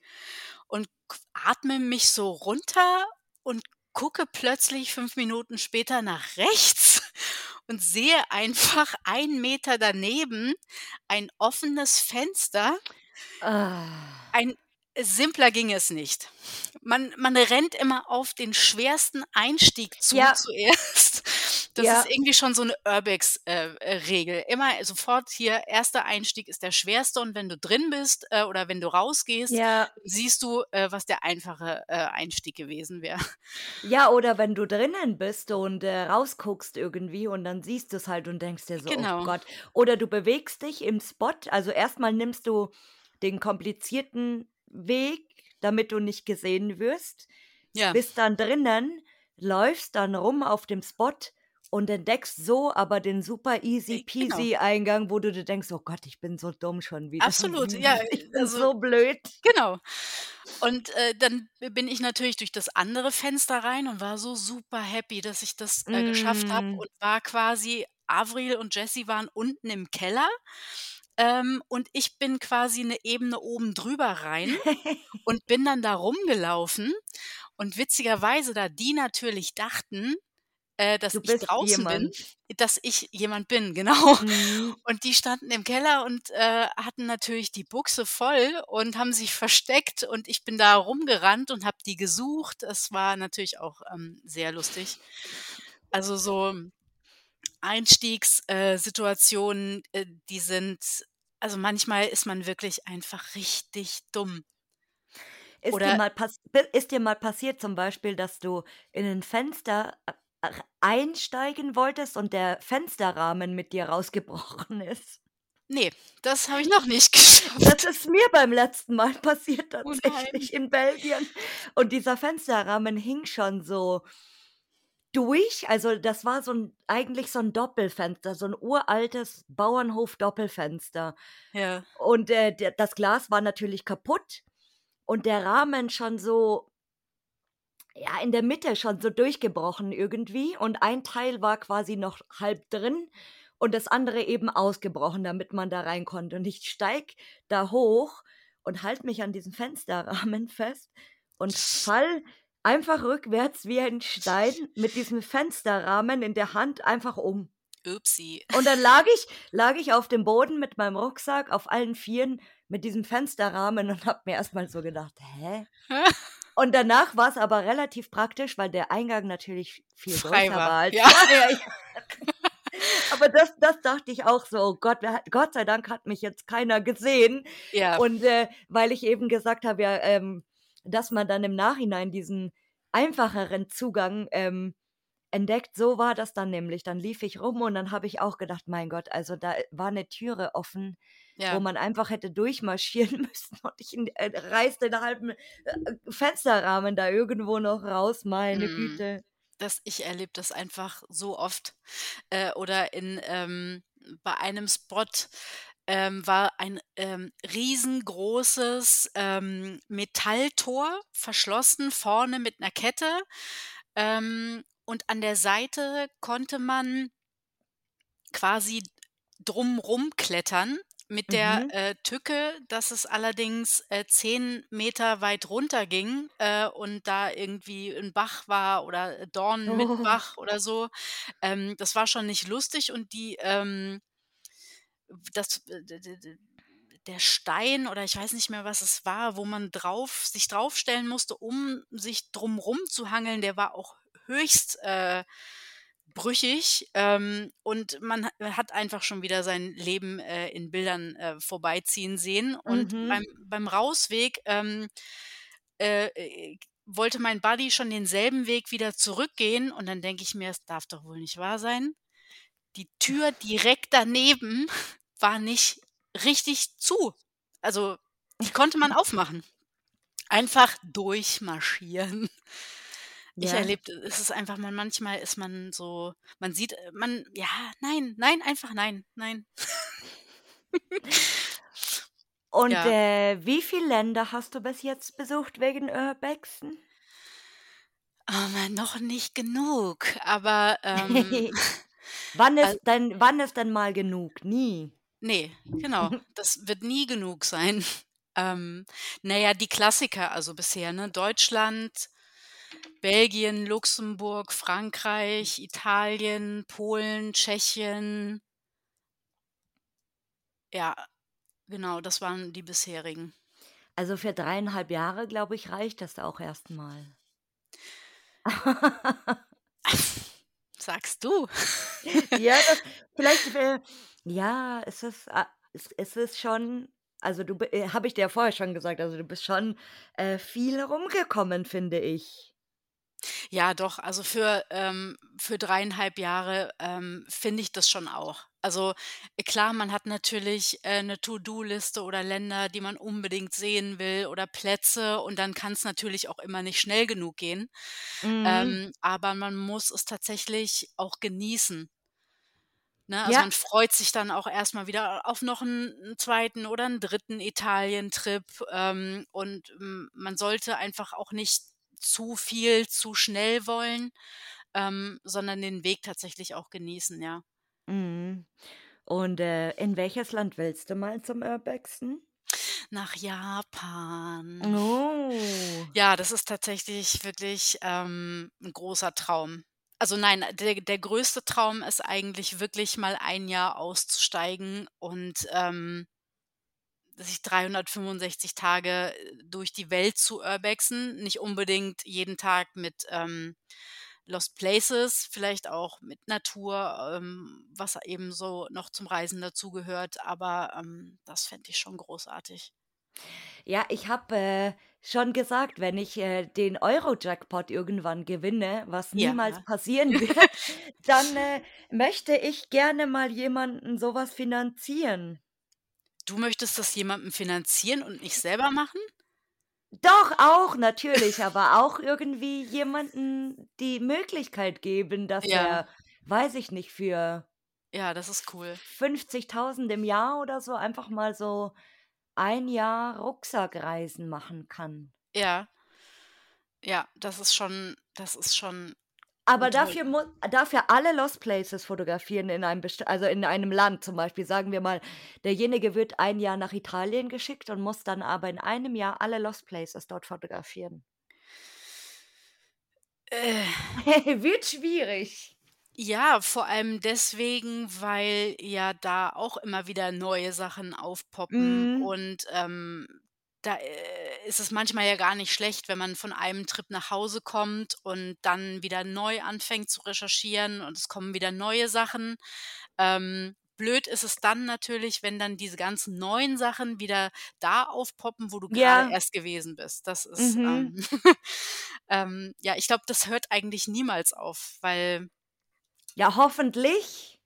und atme mich so runter und gucke plötzlich 5 Minuten später nach rechts und sehe einfach 1 Meter daneben ein offenes Fenster. Ah. Ein simpler ging es nicht. Man man rennt immer auf den schwersten Einstieg zu Ja. zuerst. Das ist Ja. irgendwie schon so 'ne Urbex, äh, äh. Immer sofort hier erster Einstieg ist der schwerste und wenn du drin bist, äh, oder wenn du rausgehst, Ja. siehst du, äh, was der einfache, äh, Einstieg gewesen wäre. Ja, oder wenn du drinnen bist und, äh, rausguckst irgendwie und dann siehst du's halt und denkst dir so: „Oh Genau. Gott.“ Oder du bewegst dich im Spot. Also, erst mal nimmst du den komplizierten Weg, damit du nicht gesehen wirst, Ja. bist dann drinnen, läufst dann rum auf dem Spot und entdeckst so aber den super easy Äh, genau. peasy Eingang, wo du dir denkst: „Oh Gott, ich bin so dumm schon wieder. Absolut, ja, Ich bin also so blöd.“ genau. Und, äh, dann bin ich natürlich durch das andere Fenster rein und war so super happy, dass ich das, äh, geschafft habe Hm. und war quasi Avril und Jessie waren unten im Keller, ähm, und ich bin quasi 'ne Ebene oben drüber rein und bin dann da rumgelaufen und witzigerweise, da die natürlich dachten, äh, dass ich draußen bin, jemand. dass ich jemand bin, genau. Mhm. Und die standen im Keller und, äh, hatten natürlich die Buchse voll und haben sich versteckt und ich bin da rumgerannt und habe die gesucht. Es war natürlich auch, ähm, sehr lustig. Also, so Einstiegs äh, äh, die sind also, manchmal ist man wirklich einfach richtig dumm. Ist dir mal ist dir mal passiert zum Beispiel, dass du in 'nen Fenster r einsteigen wolltest und der Fensterrahmen mit dir rausgebrochen ist? Ne, das habe ich noch nicht Das geschafft. ist mir beim letzten Mal passiert Oh tatsächlich in Belgien und dieser Fensterrahmen hing schon so durch. Also, das war so 'n eigentlich so 'n Doppelfenster, so 'n uraltes Bauernhof-Doppelfenster. Ja. Und, äh, das Glas war natürlich kaputt und der Rahmen schon so ja, in der Mitte schon so durchgebrochen irgendwie und ein Teil war quasi noch halb drin und das andere eben ausgebrochen, damit man da rein konnte. Und ich steige da hoch und halte mich an diesem Fensterrahmen fest und falle einfach rückwärts wie ein Stein mit diesem Fensterrahmen in der Hand einfach um. Upsi. Und dann lag ich lag ich auf dem Boden mit meinem Rucksack auf allen Vieren mit diesem Fensterrahmen und habe mir erst mal so gedacht: „Hä?“ Und danach war's aber relativ praktisch, weil der Eingang natürlich viel Frei größer war, war als ja. ja. Aber das das dachte ich auch so: „Oh Gott, Gott sei Dank hat mich jetzt keiner gesehen.“ Ja. Und, äh, weil ich eben gesagt habe, ja, ähm, dass man dann im Nachhinein diesen einfacheren Zugang, ähm, entdeckt. So war das dann nämlich. Dann lief ich rum und dann habe ich auch gedacht: „Mein Gott, also, da war 'ne Türe offen, wo Ja. man einfach hätte durchmarschieren müssen und ich äh, reiße den halben, äh, Fensterrahmen da irgendwo noch raus, meine Mhm. Güte.“ Das ich erlebe das einfach so oft. Äh, oder in ähm, bei einem Spot, ähm, war ein, ähm, riesengroßes, ähm, Metalltor verschlossen, vorne mit 'ner Kette, ähm, und an der Seite konnte man quasi drum rum klettern mit der, Mhm. äh, Tücke, dass es allerdings, äh, 10 Meter weit runterging, äh, und da irgendwie 'n Bach war oder Dornen mit Oh. Bach oder so. Ähm, das war schon nicht lustig und die, ähm das d der Stein oder ich weiß nicht mehr, was es war, wo man drauf sich draufstellen musste, um sich drum rumzuhangeln, der war auch höchst, äh, brüchig, ähm, und man ha hat einfach schon wieder sein Leben, äh, in Bildern, äh, vorbeiziehen sehen. Und Mhm. beim beim Rausweg, ähm, äh, äh, wollte mein Buddy schon denselben Weg wieder zurückgehen und dann denke ich mir: „Es darf doch wohl nicht wahr sein?“ die Tür direkt daneben war nicht richtig zu. Also, die konnte man aufmachen. Einfach durchmarschieren. Ich Ja. erlebe es ist einfach man manchmal ist man so man sieht äh, man ja, nein, nein, einfach nein, nein. Und, Ja. äh, wie viel Länder hast du bis jetzt besucht wegen Urbexen? Oh man, noch nicht genug, aber, ähm, Wann al ist denn wann ist denn mal genug? Nie. Ne, genau. Das wird nie genug sein. Ähm, na ja, die Klassiker also bisher, ne? Deutschland, Belgien, Luxemburg, Frankreich, Italien, Polen, Tschechien. Ja, genau, das waren die bisherigen. Also, für 3,5 Jahre, glaube ich, reicht das auch erst mal. Sagst du. Ja, das vielleicht, äh ja, es ist a es es ist schon also, du äh, habe ich dir ja vorher schon gesagt, also, du bist schon, äh, viel rumgekommen, finde ich. Ja, doch, also für ähm, für 3,5 Jahre, ähm, finde ich das schon auch. Also, äh, klar, man hat natürlich, äh, 'ne To-do-Liste oder Länder, die man unbedingt sehen will oder Plätze und dann kann's natürlich auch immer nicht schnell genug gehen. Mhm. Ähm, aber man muss es tatsächlich auch genießen. Ne, also, Ja. man freut sich dann auch erst mal wieder auf noch 'n 'n 2. oder 'n 3. Italien-Trip, ähm, und, hm, man sollte einfach auch nicht zu viel zu schnell wollen, ähm, sondern den Weg tatsächlich auch genießen, ja. Mhm. Und, äh, in welches Land willst du mal zum Urbexen? Nach Japan. Oh. Ja, das ist tatsächlich wirklich, ähm, 'n großer Traum. Also, nein, der der größte Traum ist eigentlich wirklich mal 1 Jahr auszusteigen und, ähm sich 365 Tage, äh, durch die Welt zu urbexen. Nicht unbedingt jeden Tag mit, ähm, Lost Places, vielleicht auch mit Natur, ähm, was eben so noch zum Reisen dazugehört, aber, ähm, das fände ich schon großartig. Ja, ich habe, äh, schon gesagt, wenn ich, äh, den Euro-Jackpot irgendwann gewinne, was Ja. niemals passieren wird, dann, äh, möchte ich gerne mal jemanden so was finanzieren. Du möchtest das jemandem finanzieren und nicht selber machen? Doch, auch natürlich, aber auch irgendwie jemanden die Möglichkeit geben, dass Ja. er, weiß ich nicht, für Ja, das ist cool. 50.000 im Jahr oder so einfach mal so 1 Jahr Rucksackreisen machen kann. Ja. Ja, das ist schon das ist schon Aber dafür mu dafür alle Lost Places fotografieren in einem best also, in einem Land zum Beispiel. Sagen wir mal, derjenige wird 1 Jahr nach Italien geschickt und muss dann aber in einem Jahr alle Lost Places dort fotografieren. Äh. Wird schwierig. Ja, vor allem deswegen, weil ja da auch immer wieder neue Sachen aufpoppen Mhm. und, ähm, da, äh, ist es manchmal ja gar nicht schlecht, wenn man von einem Trip nach Hause kommt und dann wieder neu anfängt zu recherchieren und es kommen wieder neue Sachen. Ähm, blöd ist es dann natürlich, wenn dann diese ganzen neuen Sachen wieder da aufpoppen, wo du Ja. erst gewesen bist. Das ist, Mhm. ähm ähm, ja, ich glaube, das hört eigentlich niemals auf, weil Ja, hoffentlich.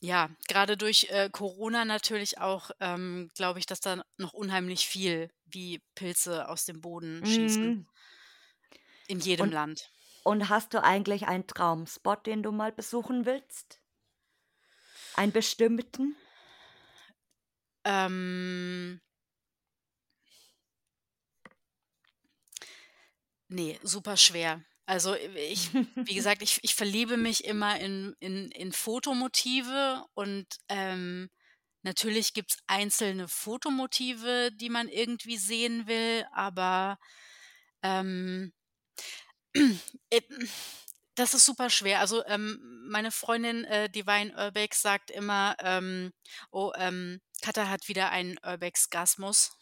ja, grade durch, äh, Corona natürlich auch, ähm, glaube ich, dass da noch unheimlich viel wie Pilze aus dem Boden schießen. Mhm. In jedem Und Land. und hast du eigentlich einen Traumspot, den du mal besuchen willst? Einen bestimmten? Ähm Ne, super schwer. Also, äh, ich wie gesagt, ich ich verliebe mich immer in in in Fotomotive und, ähm, natürlich gibt's einzelne Fotomotive, die man irgendwie sehen will, aber, ähm äh, das ist super schwer. Also, ähm, meine Freundin, äh, in Urbex, sagt immer, ähm: „Oh, ähm, Katha hat wieder einen Urbex-Gasmus.“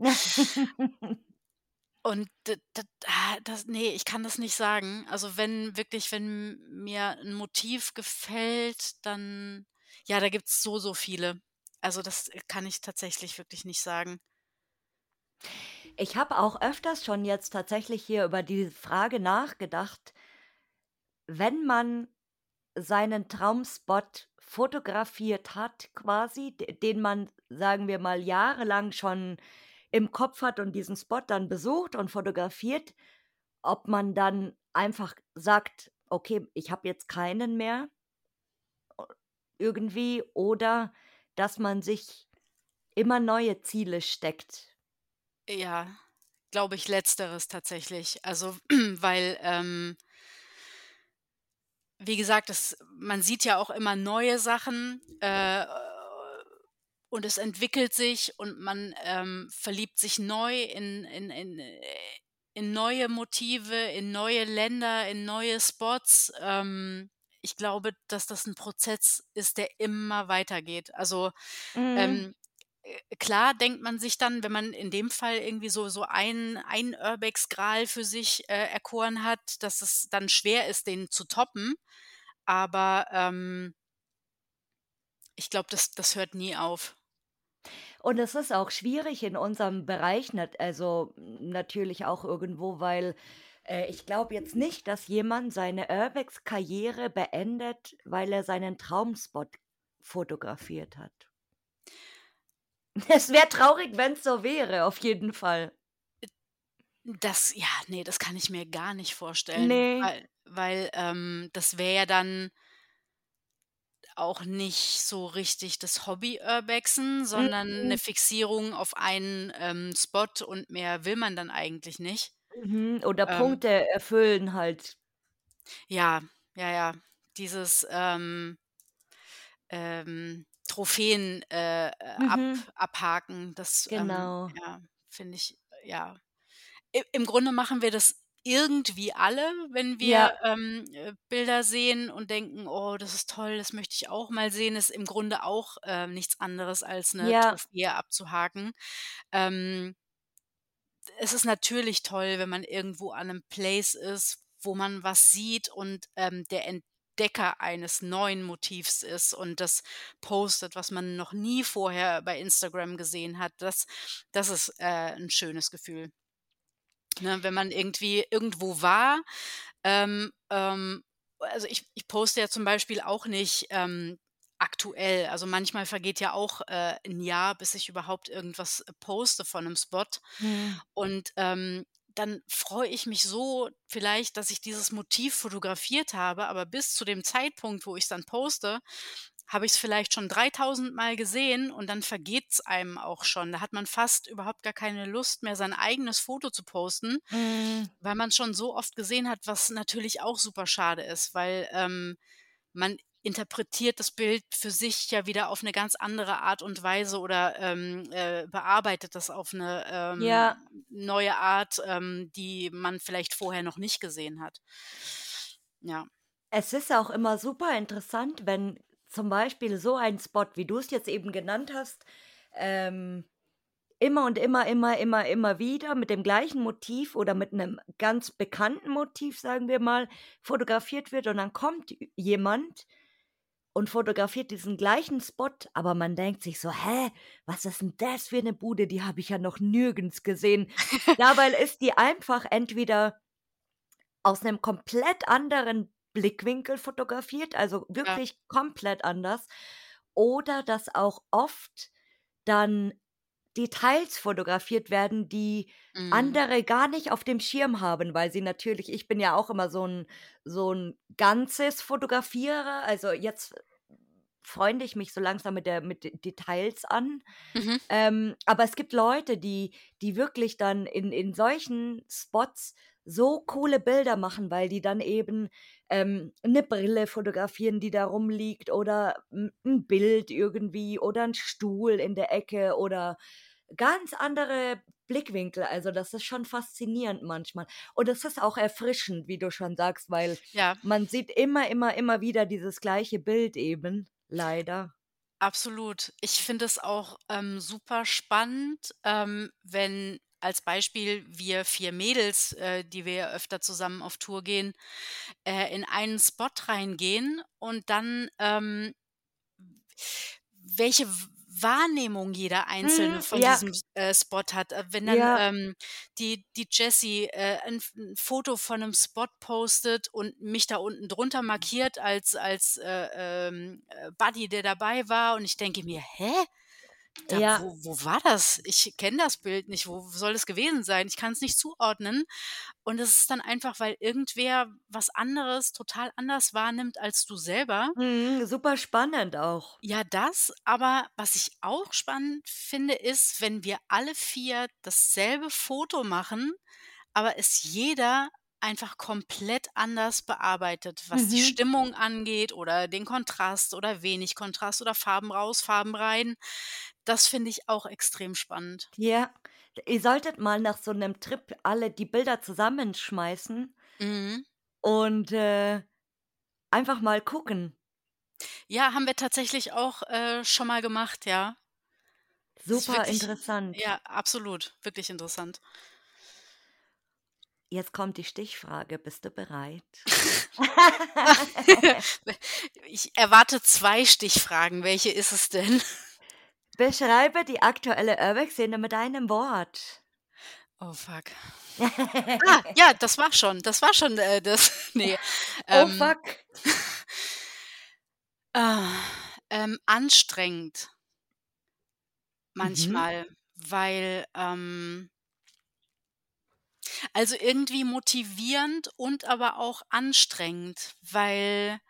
Und d d ah, das ne, ich kann das nicht sagen. Also, wenn wirklich wenn mir 'n Motiv gefällt, dann ja, da gibt's so, so viele. Also, das kann ich tatsächlich wirklich nicht sagen. Ich habe auch öfters schon jetzt tatsächlich hier über diese Frage nachgedacht wenn man seinen Traumspot fotografiert hat quasi, den man, sagen wir mal, jahrelang schon im Kopf hat und diesen Spot dann besucht und fotografiert, ob man dann einfach sagt: „Okay, ich habe jetzt keinen mehr“ irgendwie oder dass man sich immer neue Ziele steckt. Ja, glaube ich letzteres tatsächlich. Also, weil, ähm wie gesagt, das man sieht ja auch immer neue Sachen, äh, und es entwickelt sich und man, ähm, verliebt sich neu in in in in neue Motive, in neue Länder, in neue Spots. Ähm, ich glaube, dass das 'n Prozess ist, der immer weitergeht. Also, Mhm. ähm, äh, klar denkt man sich dann, wenn man in dem Fall irgendwie so so einen einen Urbex-Gral für sich, äh, erkoren hat, dass es dann schwer ist, den zu toppen. Aber, ähm ich glaube, das das hört nie auf. Und es ist auch schwierig in unserem Bereich also, natürlich auch irgendwo, weil, äh, ich glaube jetzt nicht, dass jemand seine Urbex-Karriere beendet, weil er seinen Traumspot fotografiert hat. Es wäre traurig, wenn's so wäre, auf jeden Fall. Das ja, ne, das kann ich mir gar nicht vorstellen, Ne. weil weil, ähm, das wäre ja dann auch nicht so richtig das Hobby-Urbexen, sondern Mhm. Fixierung auf einen, ähm, Spot und mehr will man dann eigentlich nicht. Mhm, oder Ähm Punkte erfüllen halt. Ja, ja, ja. Dieses, ähm ähm, Trophäen, äh, äh, ab Mhm. abhaken, das, ähm, Genau. ja, finde ich, ja i im Grunde machen wir das irgendwie alle, wenn wir, Ja. ähm, äh, Bilder sehen und denken: „Oh, das ist toll, das möchte ich auch mal sehen“, ist im Grunde auch, äh, nichts anderes als 'ne Ja. Trophäe abzuhaken. Ähm es ist natürlich toll, wenn man irgendwo an 'nem Place ist, wo man was sieht und, ähm, der Entdecker eines neuen Motivs ist und das postet, was man noch nie vorher bei Instagram gesehen hat. Das das ist, äh, 'n schönes Gefühl. Ne, wenn man irgendwie irgendwo war, ähm, ähm also, ich ich poste ja zum Beispiel auch nicht, ähm, aktuell. Also, manchmal vergeht ja auch, äh, 'n Jahr, bis ich überhaupt irgendwas, äh, poste von 'nem Spot. Mhm. Und, ähm, dann freue ich mich so vielleicht, dass ich dieses Motiv fotografiert habe, aber bis zu dem Zeitpunkt, wo ich's dann poste, habe ich's vielleicht schon 3.000 Mal gesehen und dann vergeht's einem auch schon. Da hat man fast überhaupt gar keine Lust mehr, sein eigenes Foto zu posten, Mhm. weil man's schon so oft gesehen hat, was natürlich auch super schade ist, weil, ähm, man interpretiert das Bild für sich ja wieder auf 'ne ganz andere Art und Weise oder, ähm, äh, bearbeitet das auf 'ne, Ja. ähm, neue Art, ähm, die man vielleicht vorher noch nicht gesehen hat. Ja. Es ist auch immer super interessant, wenn zum Beispiel so ein Spot, wie du's jetzt eben genannt hast, ähm, immer und immer, immer, immer, immer wieder mit dem gleichen Motiv oder mit 'nem ganz bekannten Motiv, sagen wir mal, fotografiert wird und dann kommt jemand und fotografiert diesen gleichen Spot, aber man denkt sich so: „Hä, was ist 'n das für 'ne Bude? Die habe ich ja noch nirgends gesehen.“ Dabei ist die einfach entweder aus 'nem komplett anderen Blickwinkel fotografiert, also, Ja. wirklich komplett anders oder dass auch oft dann Details fotografiert werden, die Mhm. andere gar nicht auf dem Schirm haben, weil sie natürlich ich bin ja auch immer so 'n so 'n ganzes Fotografierer, also, jetzt freunde ich mich so langsam mit der mit Details an. Mhm. Ähm, aber es gibt Leute, die die wirklich dann in in solchen Spots so coole Bilder machen, weil die dann eben, ähm, 'ne Brille fotografieren, die da rumliegt oder 'n 'n Bild irgendwie oder 'n Stuhl in der Ecke oder ganz andere Blickwinkel. Also, das ist schon faszinierend manchmal. Und es ist auch erfrischend, wie du schon sagst, weil Ja. man sieht immer, immer, immer wieder dieses gleiche Bild eben, leider. Absolut. Ich finde es auch, ähm, super spannend, ähm, wenn als Beispiel wir 4 Mädels, äh, die wir ja öfter zusammen auf Tour gehen, äh, in einen Spot reingehen und dann, ähm, welche Wahrnehmung jeder Einzelne Mhm, von ja. diesem äh, Spot hat. Äh, wenn dann, Ja. ähm, die die Jessie, äh, 'n F 'n Foto von 'nem Spot postet und mich da unten drunter markiert als als, äh, ähm, äh, Buddy, der dabei war und ich denke mir: „Hä? Da Ja. wo wo war das? Ich kenne das Bild nicht. Wo soll das gewesen sein? Ich kann's nicht zuordnen.“ Und das ist dann einfach, weil irgendwer was anderes total anders wahrnimmt als du selber. Mhm, super spannend auch. Ja, das, aber was ich auch spannend finde, ist, wenn wir alle 4 dasselbe Foto machen, aber es jeder einfach komplett anders bearbeitet, was die Mhm. Stimmung angeht oder den Kontrast oder wenig Kontrast oder Farben raus, Farben rein. Das finde ich auch extrem spannend. Ja, ihr solltet mal nach so 'nem Trip alle die Bilder zusammenschmeißen Mhm. und, äh, einfach mal gucken. Ja, haben wir tatsächlich auch, äh, schon mal gemacht, ja. Super wirklich interessant. ja, absolut, wirklich interessant. Jetzt kommt die Stichfrage. Bist du bereit? Ich erwarte 2 Stichfragen. Welche ist es denn? Beschreibe die aktuelle Urbex-Szene mit einem Wort. Oh fuck. Ah, ja, das war schon das war schon, äh, das ne, Oh ähm fuck. Ah, ähm, anstrengend. Mhm. Manchmal, weil, ähm also, irgendwie motivierend und aber auch anstrengend, weil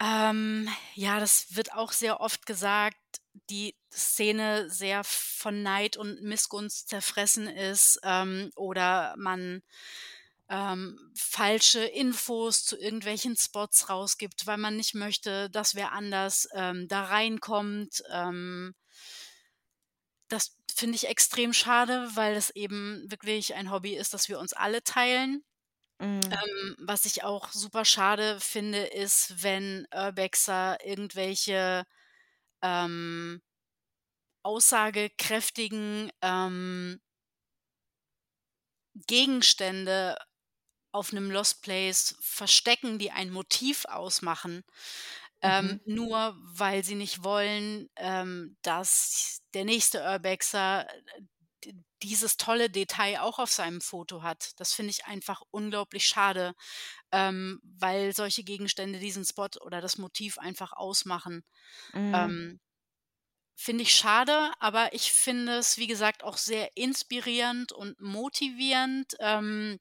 ähm, ja, das wird auch sehr oft gesagt, die Szene sehr von Neid und Missgunst zerfressen ist, ähm, oder man, ähm, falsche Infos zu irgendwelchen Spots rausgibt, weil man nicht möchte, dass wer anders, ähm, da reinkommt. Ähm das finde ich extrem schade, weil es eben wirklich ein Hobby ist, das wir uns alle teilen. Mhm. Was ich auch super schade finde, ist, wenn Urbexer irgendwelche, ähm aussagekräftigen, ähm Gegenstände auf 'nem Lost Place verstecken, die ein Motiv ausmachen, ähm, Mhm. nur weil sie nicht wollen, ähm, dass der nächste Urbexer dieses tolle Detail auch auf seinem Foto hat. Das finde ich einfach unglaublich schade, ähm, weil solche Gegenstände diesen Spot oder das Motiv einfach ausmachen. Mhm. Ähm, finde ich schade, aber ich finde es, wie gesagt, auch sehr inspirierend und motivierend, ähm,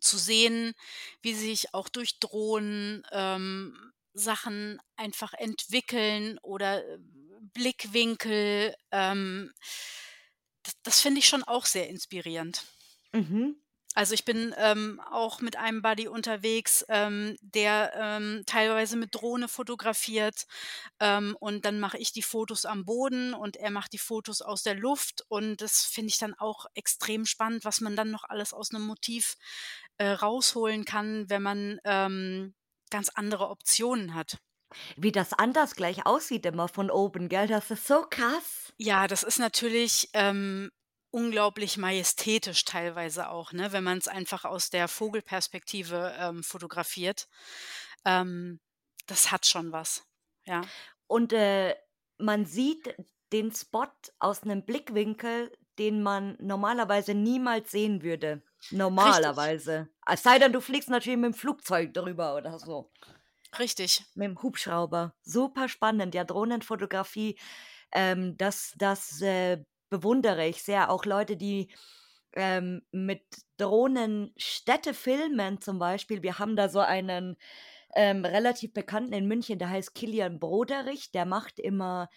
zu sehen, wie sich auch durch Drohnen, ähm, Sachen einfach entwickeln oder, äh, Blickwinkel, ähm d das finde ich schon auch sehr inspirierend. Mhm. Also, ich bin, ähm, auch mit einem Buddy unterwegs, ähm, der, ähm, teilweise mit Drohne fotografiert, ähm, und dann mache ich die Fotos am Boden und er macht die Fotos aus der Luft und das finde ich dann auch extrem spannend, was man dann noch alles aus 'nem Motiv, äh, rausholen kann, wenn man, ähm, ganz andere Optionen hat. Wie das anders gleich aussieht immer von oben, gell? Das ist so krass. Ja, das ist natürlich, ähm, unglaublich majestätisch teilweise auch, ne, wenn man's einfach aus der Vogelperspektive, ähm, fotografiert. Ähm, das hat schon was, ja. Und, äh, man sieht den Spot aus 'nem Blickwinkel, den man normalerweise niemals sehen würde. Richtig. Normalerweise. Es sei denn, du fliegst natürlich mit'm Flugzeug drüber oder so. Richtig. Mit'm Hubschrauber. Super spannend. Ja, Drohnenfotografie, ähm, das das, äh, bewundere ich sehr. Auch Leute, die, ähm, mit Drohnen Städte filmen zum Beispiel. Wir haben da so einen, ähm, relativ Bekannten in München, der heißt Kilian Broderich. Der macht immer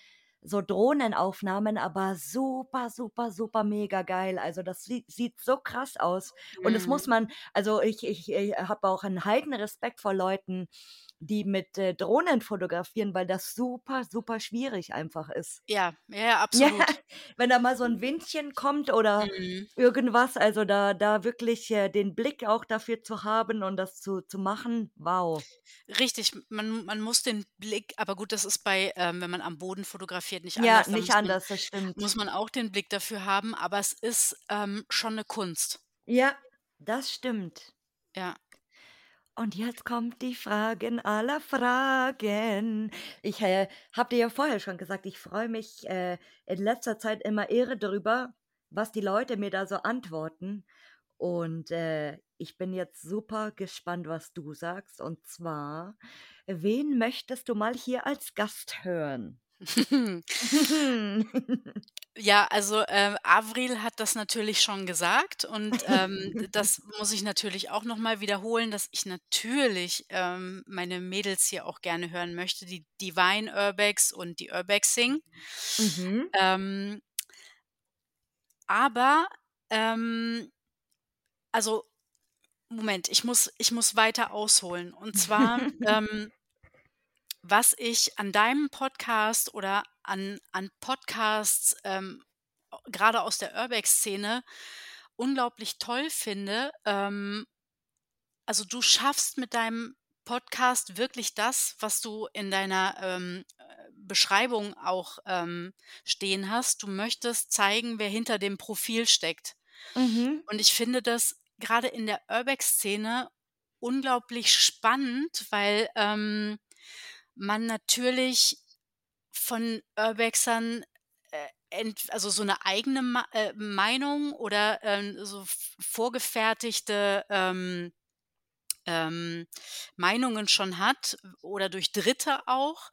so Drohnenaufnahmen, aber super, super, super mega geil. Also, das sieht sieht so krass aus. Und das muss Mhm. man also, ich ich, äh, habe auch 'n Heidenrespekt vor Leuten, die mit, äh, Drohnen fotografieren, weil das super, super schwierig einfach ist. Ja, ja, ja, Ja, absolut. wenn da mal so 'n Windchen kommt oder Mhm. irgendwas, also, da da wirklich, äh, den Blick auch dafür zu haben und das zu zu machen, wow. Richtig, man man muss den Blick aber gut, das ist bei ähm, wenn man am Boden fotografiert, nicht Ja, anders. Da nicht muss man anders, das muss stimmt. man auch den Blick dafür haben, aber es ist, ähm, schon 'ne Kunst. Ja, das stimmt. Ja. Und jetzt kommt die Fragen aller Fragen. Ich äh, habe dir ja vorher schon gesagt, ich freue mich äh, in letzter Zeit immer irre darüber, was die Leute mir da so antworten. Und äh, ich bin jetzt super gespannt, was du sagst. Und zwar, wen möchtest du mal hier als Gast hören? Ja, also, äh, Avril hat das natürlich schon gesagt und, ähm, das muss ich natürlich auch noch mal wiederholen, dass ich natürlich, ähm, meine Mädels hier auch gerne hören möchte, die Divine Urbex und die Urbexing. Mhm. Ähm aber, ähm also Moment, ich muss ich muss weiter ausholen. Und zwar, ähm was ich an deinem Podcast oder an an Podcasts, ähm, grade aus der Urbex-Szene unglaublich toll finde, ähm also, du schaffst mit deinem Podcast wirklich das, was du in deiner, ähm, äh, Beschreibung auch, ähm, stehen hast. Du möchtest zeigen, wer hinter dem Profil steckt. Mhm. Und ich finde das grade in der Urbex-Szene unglaublich spannend, weil, ähm, man natürlich von Urbexern, äh, also, so 'ne eigene Ma äh, Meinung oder, ähm, so vorgefertigte, ähm ähm, Meinungen schon hat oder durch Dritte auch.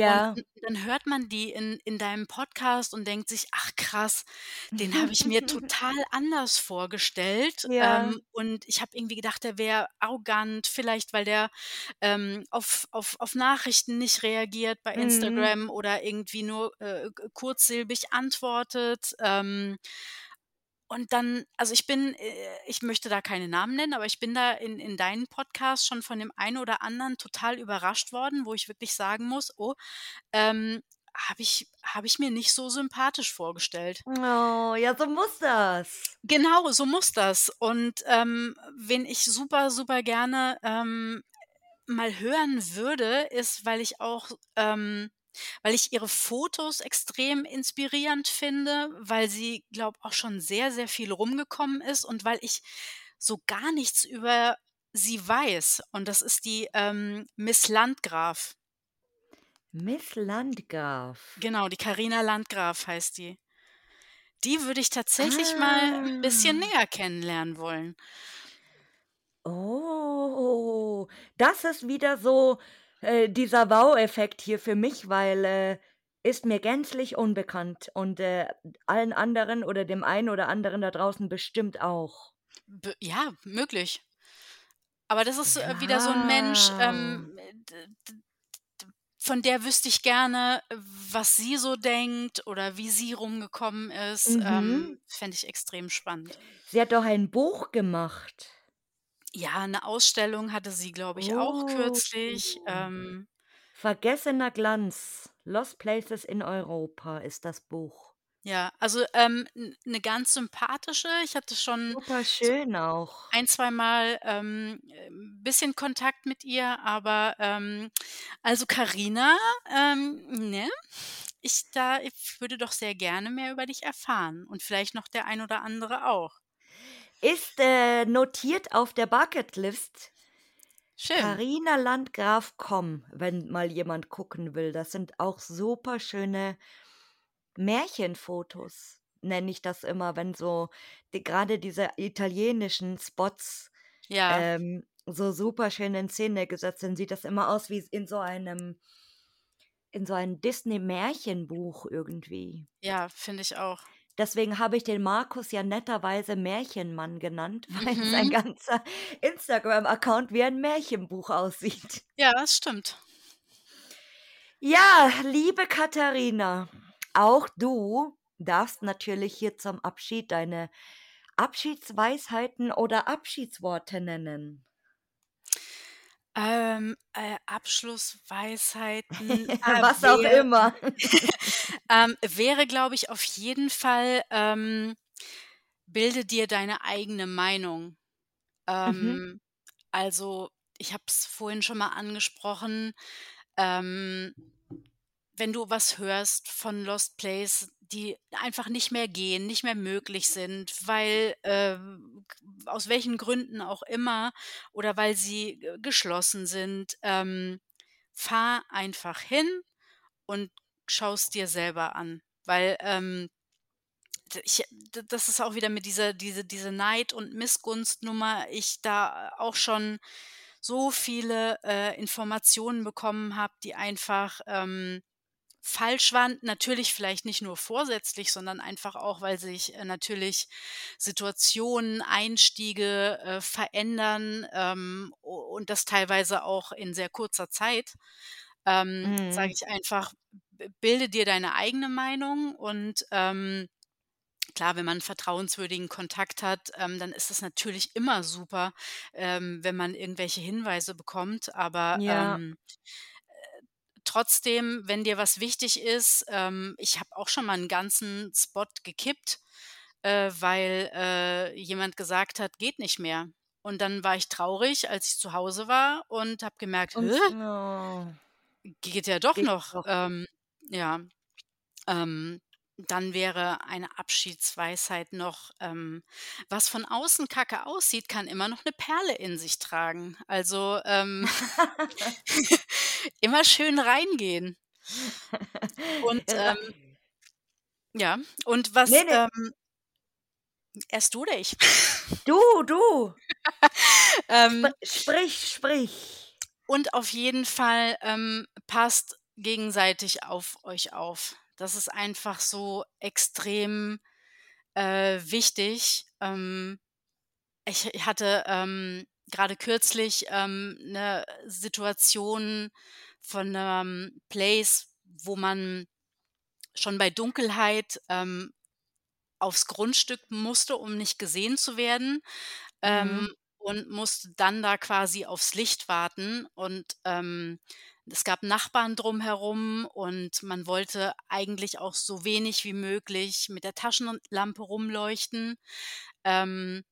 Und Ja. n dann hört man die in in deinem Podcast und denkt sich: „Ach krass, den habe ich mir total anders vorgestellt.“ Ja. Ähm, und ich habe irgendwie gedacht, der wäre arrogant, vielleicht weil der, ähm, auf auf auf Nachrichten nicht reagiert bei Mhm. Instagram oder irgendwie nur, äh, kurzsilbig antwortet. Ähm und dann also, ich bin äh, ich möchte da keine Namen nennen, aber ich bin da in in deinen Podcast schon von dem einen oder anderen total überrascht worden, wo ich wirklich sagen muss: „Oh, ähm, habe ich habe ich mir nicht so sympathisch vorgestellt.“ Oh, ja, so muss das. Genau, so muss das. Und, ähm, wen ich super, super gerne, ähm, mal hören würde, ist, weil ich auch ähm, weil ich ihre Fotos extrem inspirierend finde, weil sie, glaube auch schon sehr, sehr viel rumgekommen ist und weil ich so gar nichts über sie weiß. Und das ist die, ähm, Miss Landgraf. Miss Landgraf. Genau, die Carina Landgraf heißt die. Die würde ich tatsächlich mal 'n bisschen Ah. näher kennenlernen wollen. Oh, das ist wieder so, äh, dieser Wow-Effekt hier für mich, weil, äh, ist mir gänzlich unbekannt und, äh, allen anderen oder dem einen oder anderen da draußen bestimmt auch. B ja, möglich. Aber das ist, äh, wieder so 'n Mensch, ähm, von der wüsste ich gerne, was sie so denkt oder wie sie rumgekommen ist. Mhm. Ähm, fände ich extrem spannend. Sie hat doch ein Buch gemacht. Ja, 'ne Ausstellung hatte sie, glaube ich, auch Oh. kürzlich. Ähm Vergessener Glanz. Lost Places in Europa ist das Buch. Ja, also, ähm, 'n 'ne ganz sympathische. Ich hatte schon so Superschön auch. ein zweimal, ähm, ähm, bisschen Kontakt mit ihr, aber, ähm also, Carina, ähm, ne? Ich da ich würde doch sehr gerne mehr über dich erfahren und vielleicht noch der ein oder andere auch. Ist, äh, notiert auf der Bucketlist. Schön. Carina Landgraf, komm, wenn mal jemand gucken will. Das sind auch superschöne Märchenfotos, nenne ich das immer, wenn so die grade diese italienischen Spots, Ja. ähm, so superschön in Szene gesetzt sind, sieht das immer aus wie in so einem in so ein Disney-Märchenbuch irgendwie. Ja, finde ich auch. Deswegen habe ich den Markus ja netterweise Märchenmann genannt, weil sein Mhm. ganzer Instagram-Account wie ein Märchenbuch aussieht. Ja, das stimmt. Ja, liebe Katharina, auch du darfst natürlich hier zum Abschied deine Abschiedsweisheiten oder Abschiedsworte nennen. Ähm, äh, Abschlussweisheiten, äh, Was auch wär immer. ähm, wäre, glaube ich, auf jeden Fall, ähm, bilde dir deine eigene Meinung. Mhm. Ähm, also, ich habe es vorhin schon mal angesprochen, ähm, wenn du was hörst von Lost Place, die einfach nicht mehr gehen, nicht mehr möglich sind, weil äh, aus welchen Gründen auch immer oder weil sie äh, geschlossen sind, ähm, fahr einfach hin und schaust dir selber an, weil ähm, ich, das ist auch wieder mit dieser diese diese Neid und Missgunstnummer, ich da auch schon so viele äh, Informationen bekommen habe, die einfach ähm, falsch waren. Natürlich vielleicht nicht nur vorsätzlich, sondern einfach auch, weil sich äh, natürlich Situationen, Einstiege äh, verändern ähm, und das teilweise auch in sehr kurzer Zeit. Ähm, Sage Mhm. ich einfach, bilde dir deine eigene Meinung und ähm, Klar, wenn man 'n vertrauenswürdigen Kontakt hat, ähm, dann ist es natürlich immer super, ähm, wenn man irgendwelche Hinweise bekommt. Aber, Ja. ähm, trotzdem, wenn dir was wichtig ist ähm, ich habe auch schon mal einen ganzen Spot gekippt, äh, weil, äh, jemand gesagt hat: „Geht nicht mehr.“ Und dann war ich traurig, als ich zu Hause war und habe gemerkt: „Hä, Und oh, geht ja doch geht noch.“ doch. Ähm, ja. Ähm, dann wäre eine Abschiedsweisheit noch, ähm, was von außen kacke aussieht, kann immer noch eine Perle in sich tragen. Also, ähm, immer schön reingehen. Und, ähm, ja, und was, ne, ne, ähm erst du oder ich? du, du, Ähm, sprich, sprich. und auf jeden Fall, ähm, passt gegenseitig auf euch auf. Das ist einfach so extrem, äh, wichtig. Ähm Ich hatte, ähm, grade kürzlich, ähm, 'ne Situation von 'nem Place, wo man schon bei Dunkelheit, ähm, aufs Grundstück musste, um nicht gesehen zu werden, Mhm, ähm, und musste dann da quasi aufs Licht warten. Und, ähm, es gab Nachbarn drumherum und man wollte eigentlich auch so wenig wie möglich mit der Taschenlampe rumleuchten. Ähm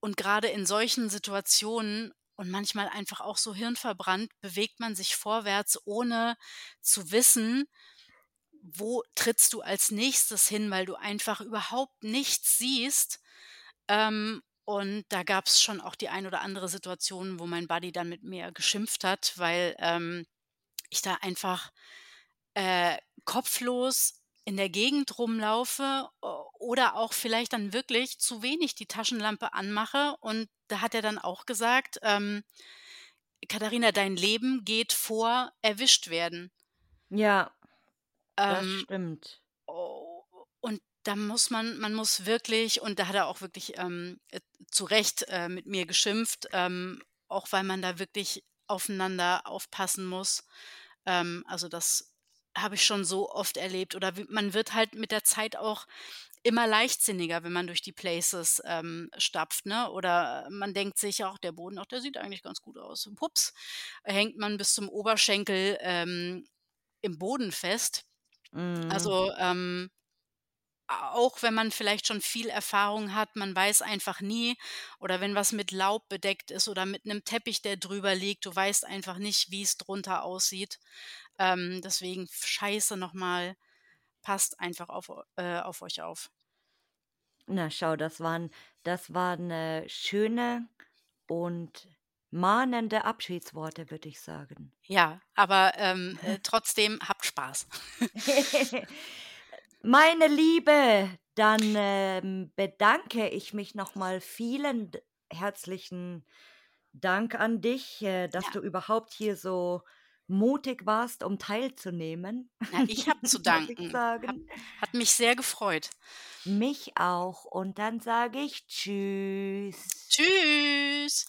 Und gerade in solchen Situationen und manchmal einfach auch so hirnverbrannt bewegt man sich vorwärts, ohne zu wissen, wo trittst du als Nächstes hin, weil du einfach überhaupt nichts siehst. Ähm, und da gab's schon auch die ein oder andere Situation, wo mein Buddy dann mit mir geschimpft hat, weil, ähm, ich da einfach, äh, kopflos in der Gegend rumlaufe oder auch vielleicht dann wirklich zu wenig die Taschenlampe anmache. Und da hat er dann auch gesagt, ähm: „Katharina, dein Leben geht vor erwischt werden.“ ja, das Ähm, stimmt. oh, und da muss man man muss wirklich und da hat er auch wirklich, ähm, äh, zu Recht, äh, mit mir geschimpft, ähm, auch weil man da wirklich aufeinander aufpassen muss. Ähm, also, das habe ich schon so oft erlebt oder wie man wird halt mit der Zeit auch immer leichtsinniger, wenn man durch die Places, ähm, stapft, ne? Oder man denkt sich auch: „Der Boden, ach, der sieht eigentlich ganz gut aus.“ Und pups, hängt man bis zum Oberschenkel, ähm, im Boden fest. Mhm. Also, ähm, auch wenn man vielleicht schon viel Erfahrung hat, man weiß einfach nie oder wenn was mit Laub bedeckt ist oder mit 'nem Teppich, der drüber liegt, du weißt einfach nicht, wie's drunter aussieht. Ähm, deswegen Scheiße noch mal, passt einfach auf äh, auf euch auf. Na, schau, das waren das waren, äh, schöne und mahnende Abschiedsworte, würde ich sagen. Ja, aber, ähm, äh, trotzdem habt Spaß. Meine Liebe, dann, ähm, bedanke ich mich noch mal. Vielen herzlichen Dank an dich, äh, dass Ja, du überhaupt hier so mutig warst, um teilzunehmen, na, ich habe zu danken. Sagen. hat mich sehr gefreut. Mich auch. Und dann sage ich tschüss. Tschüss.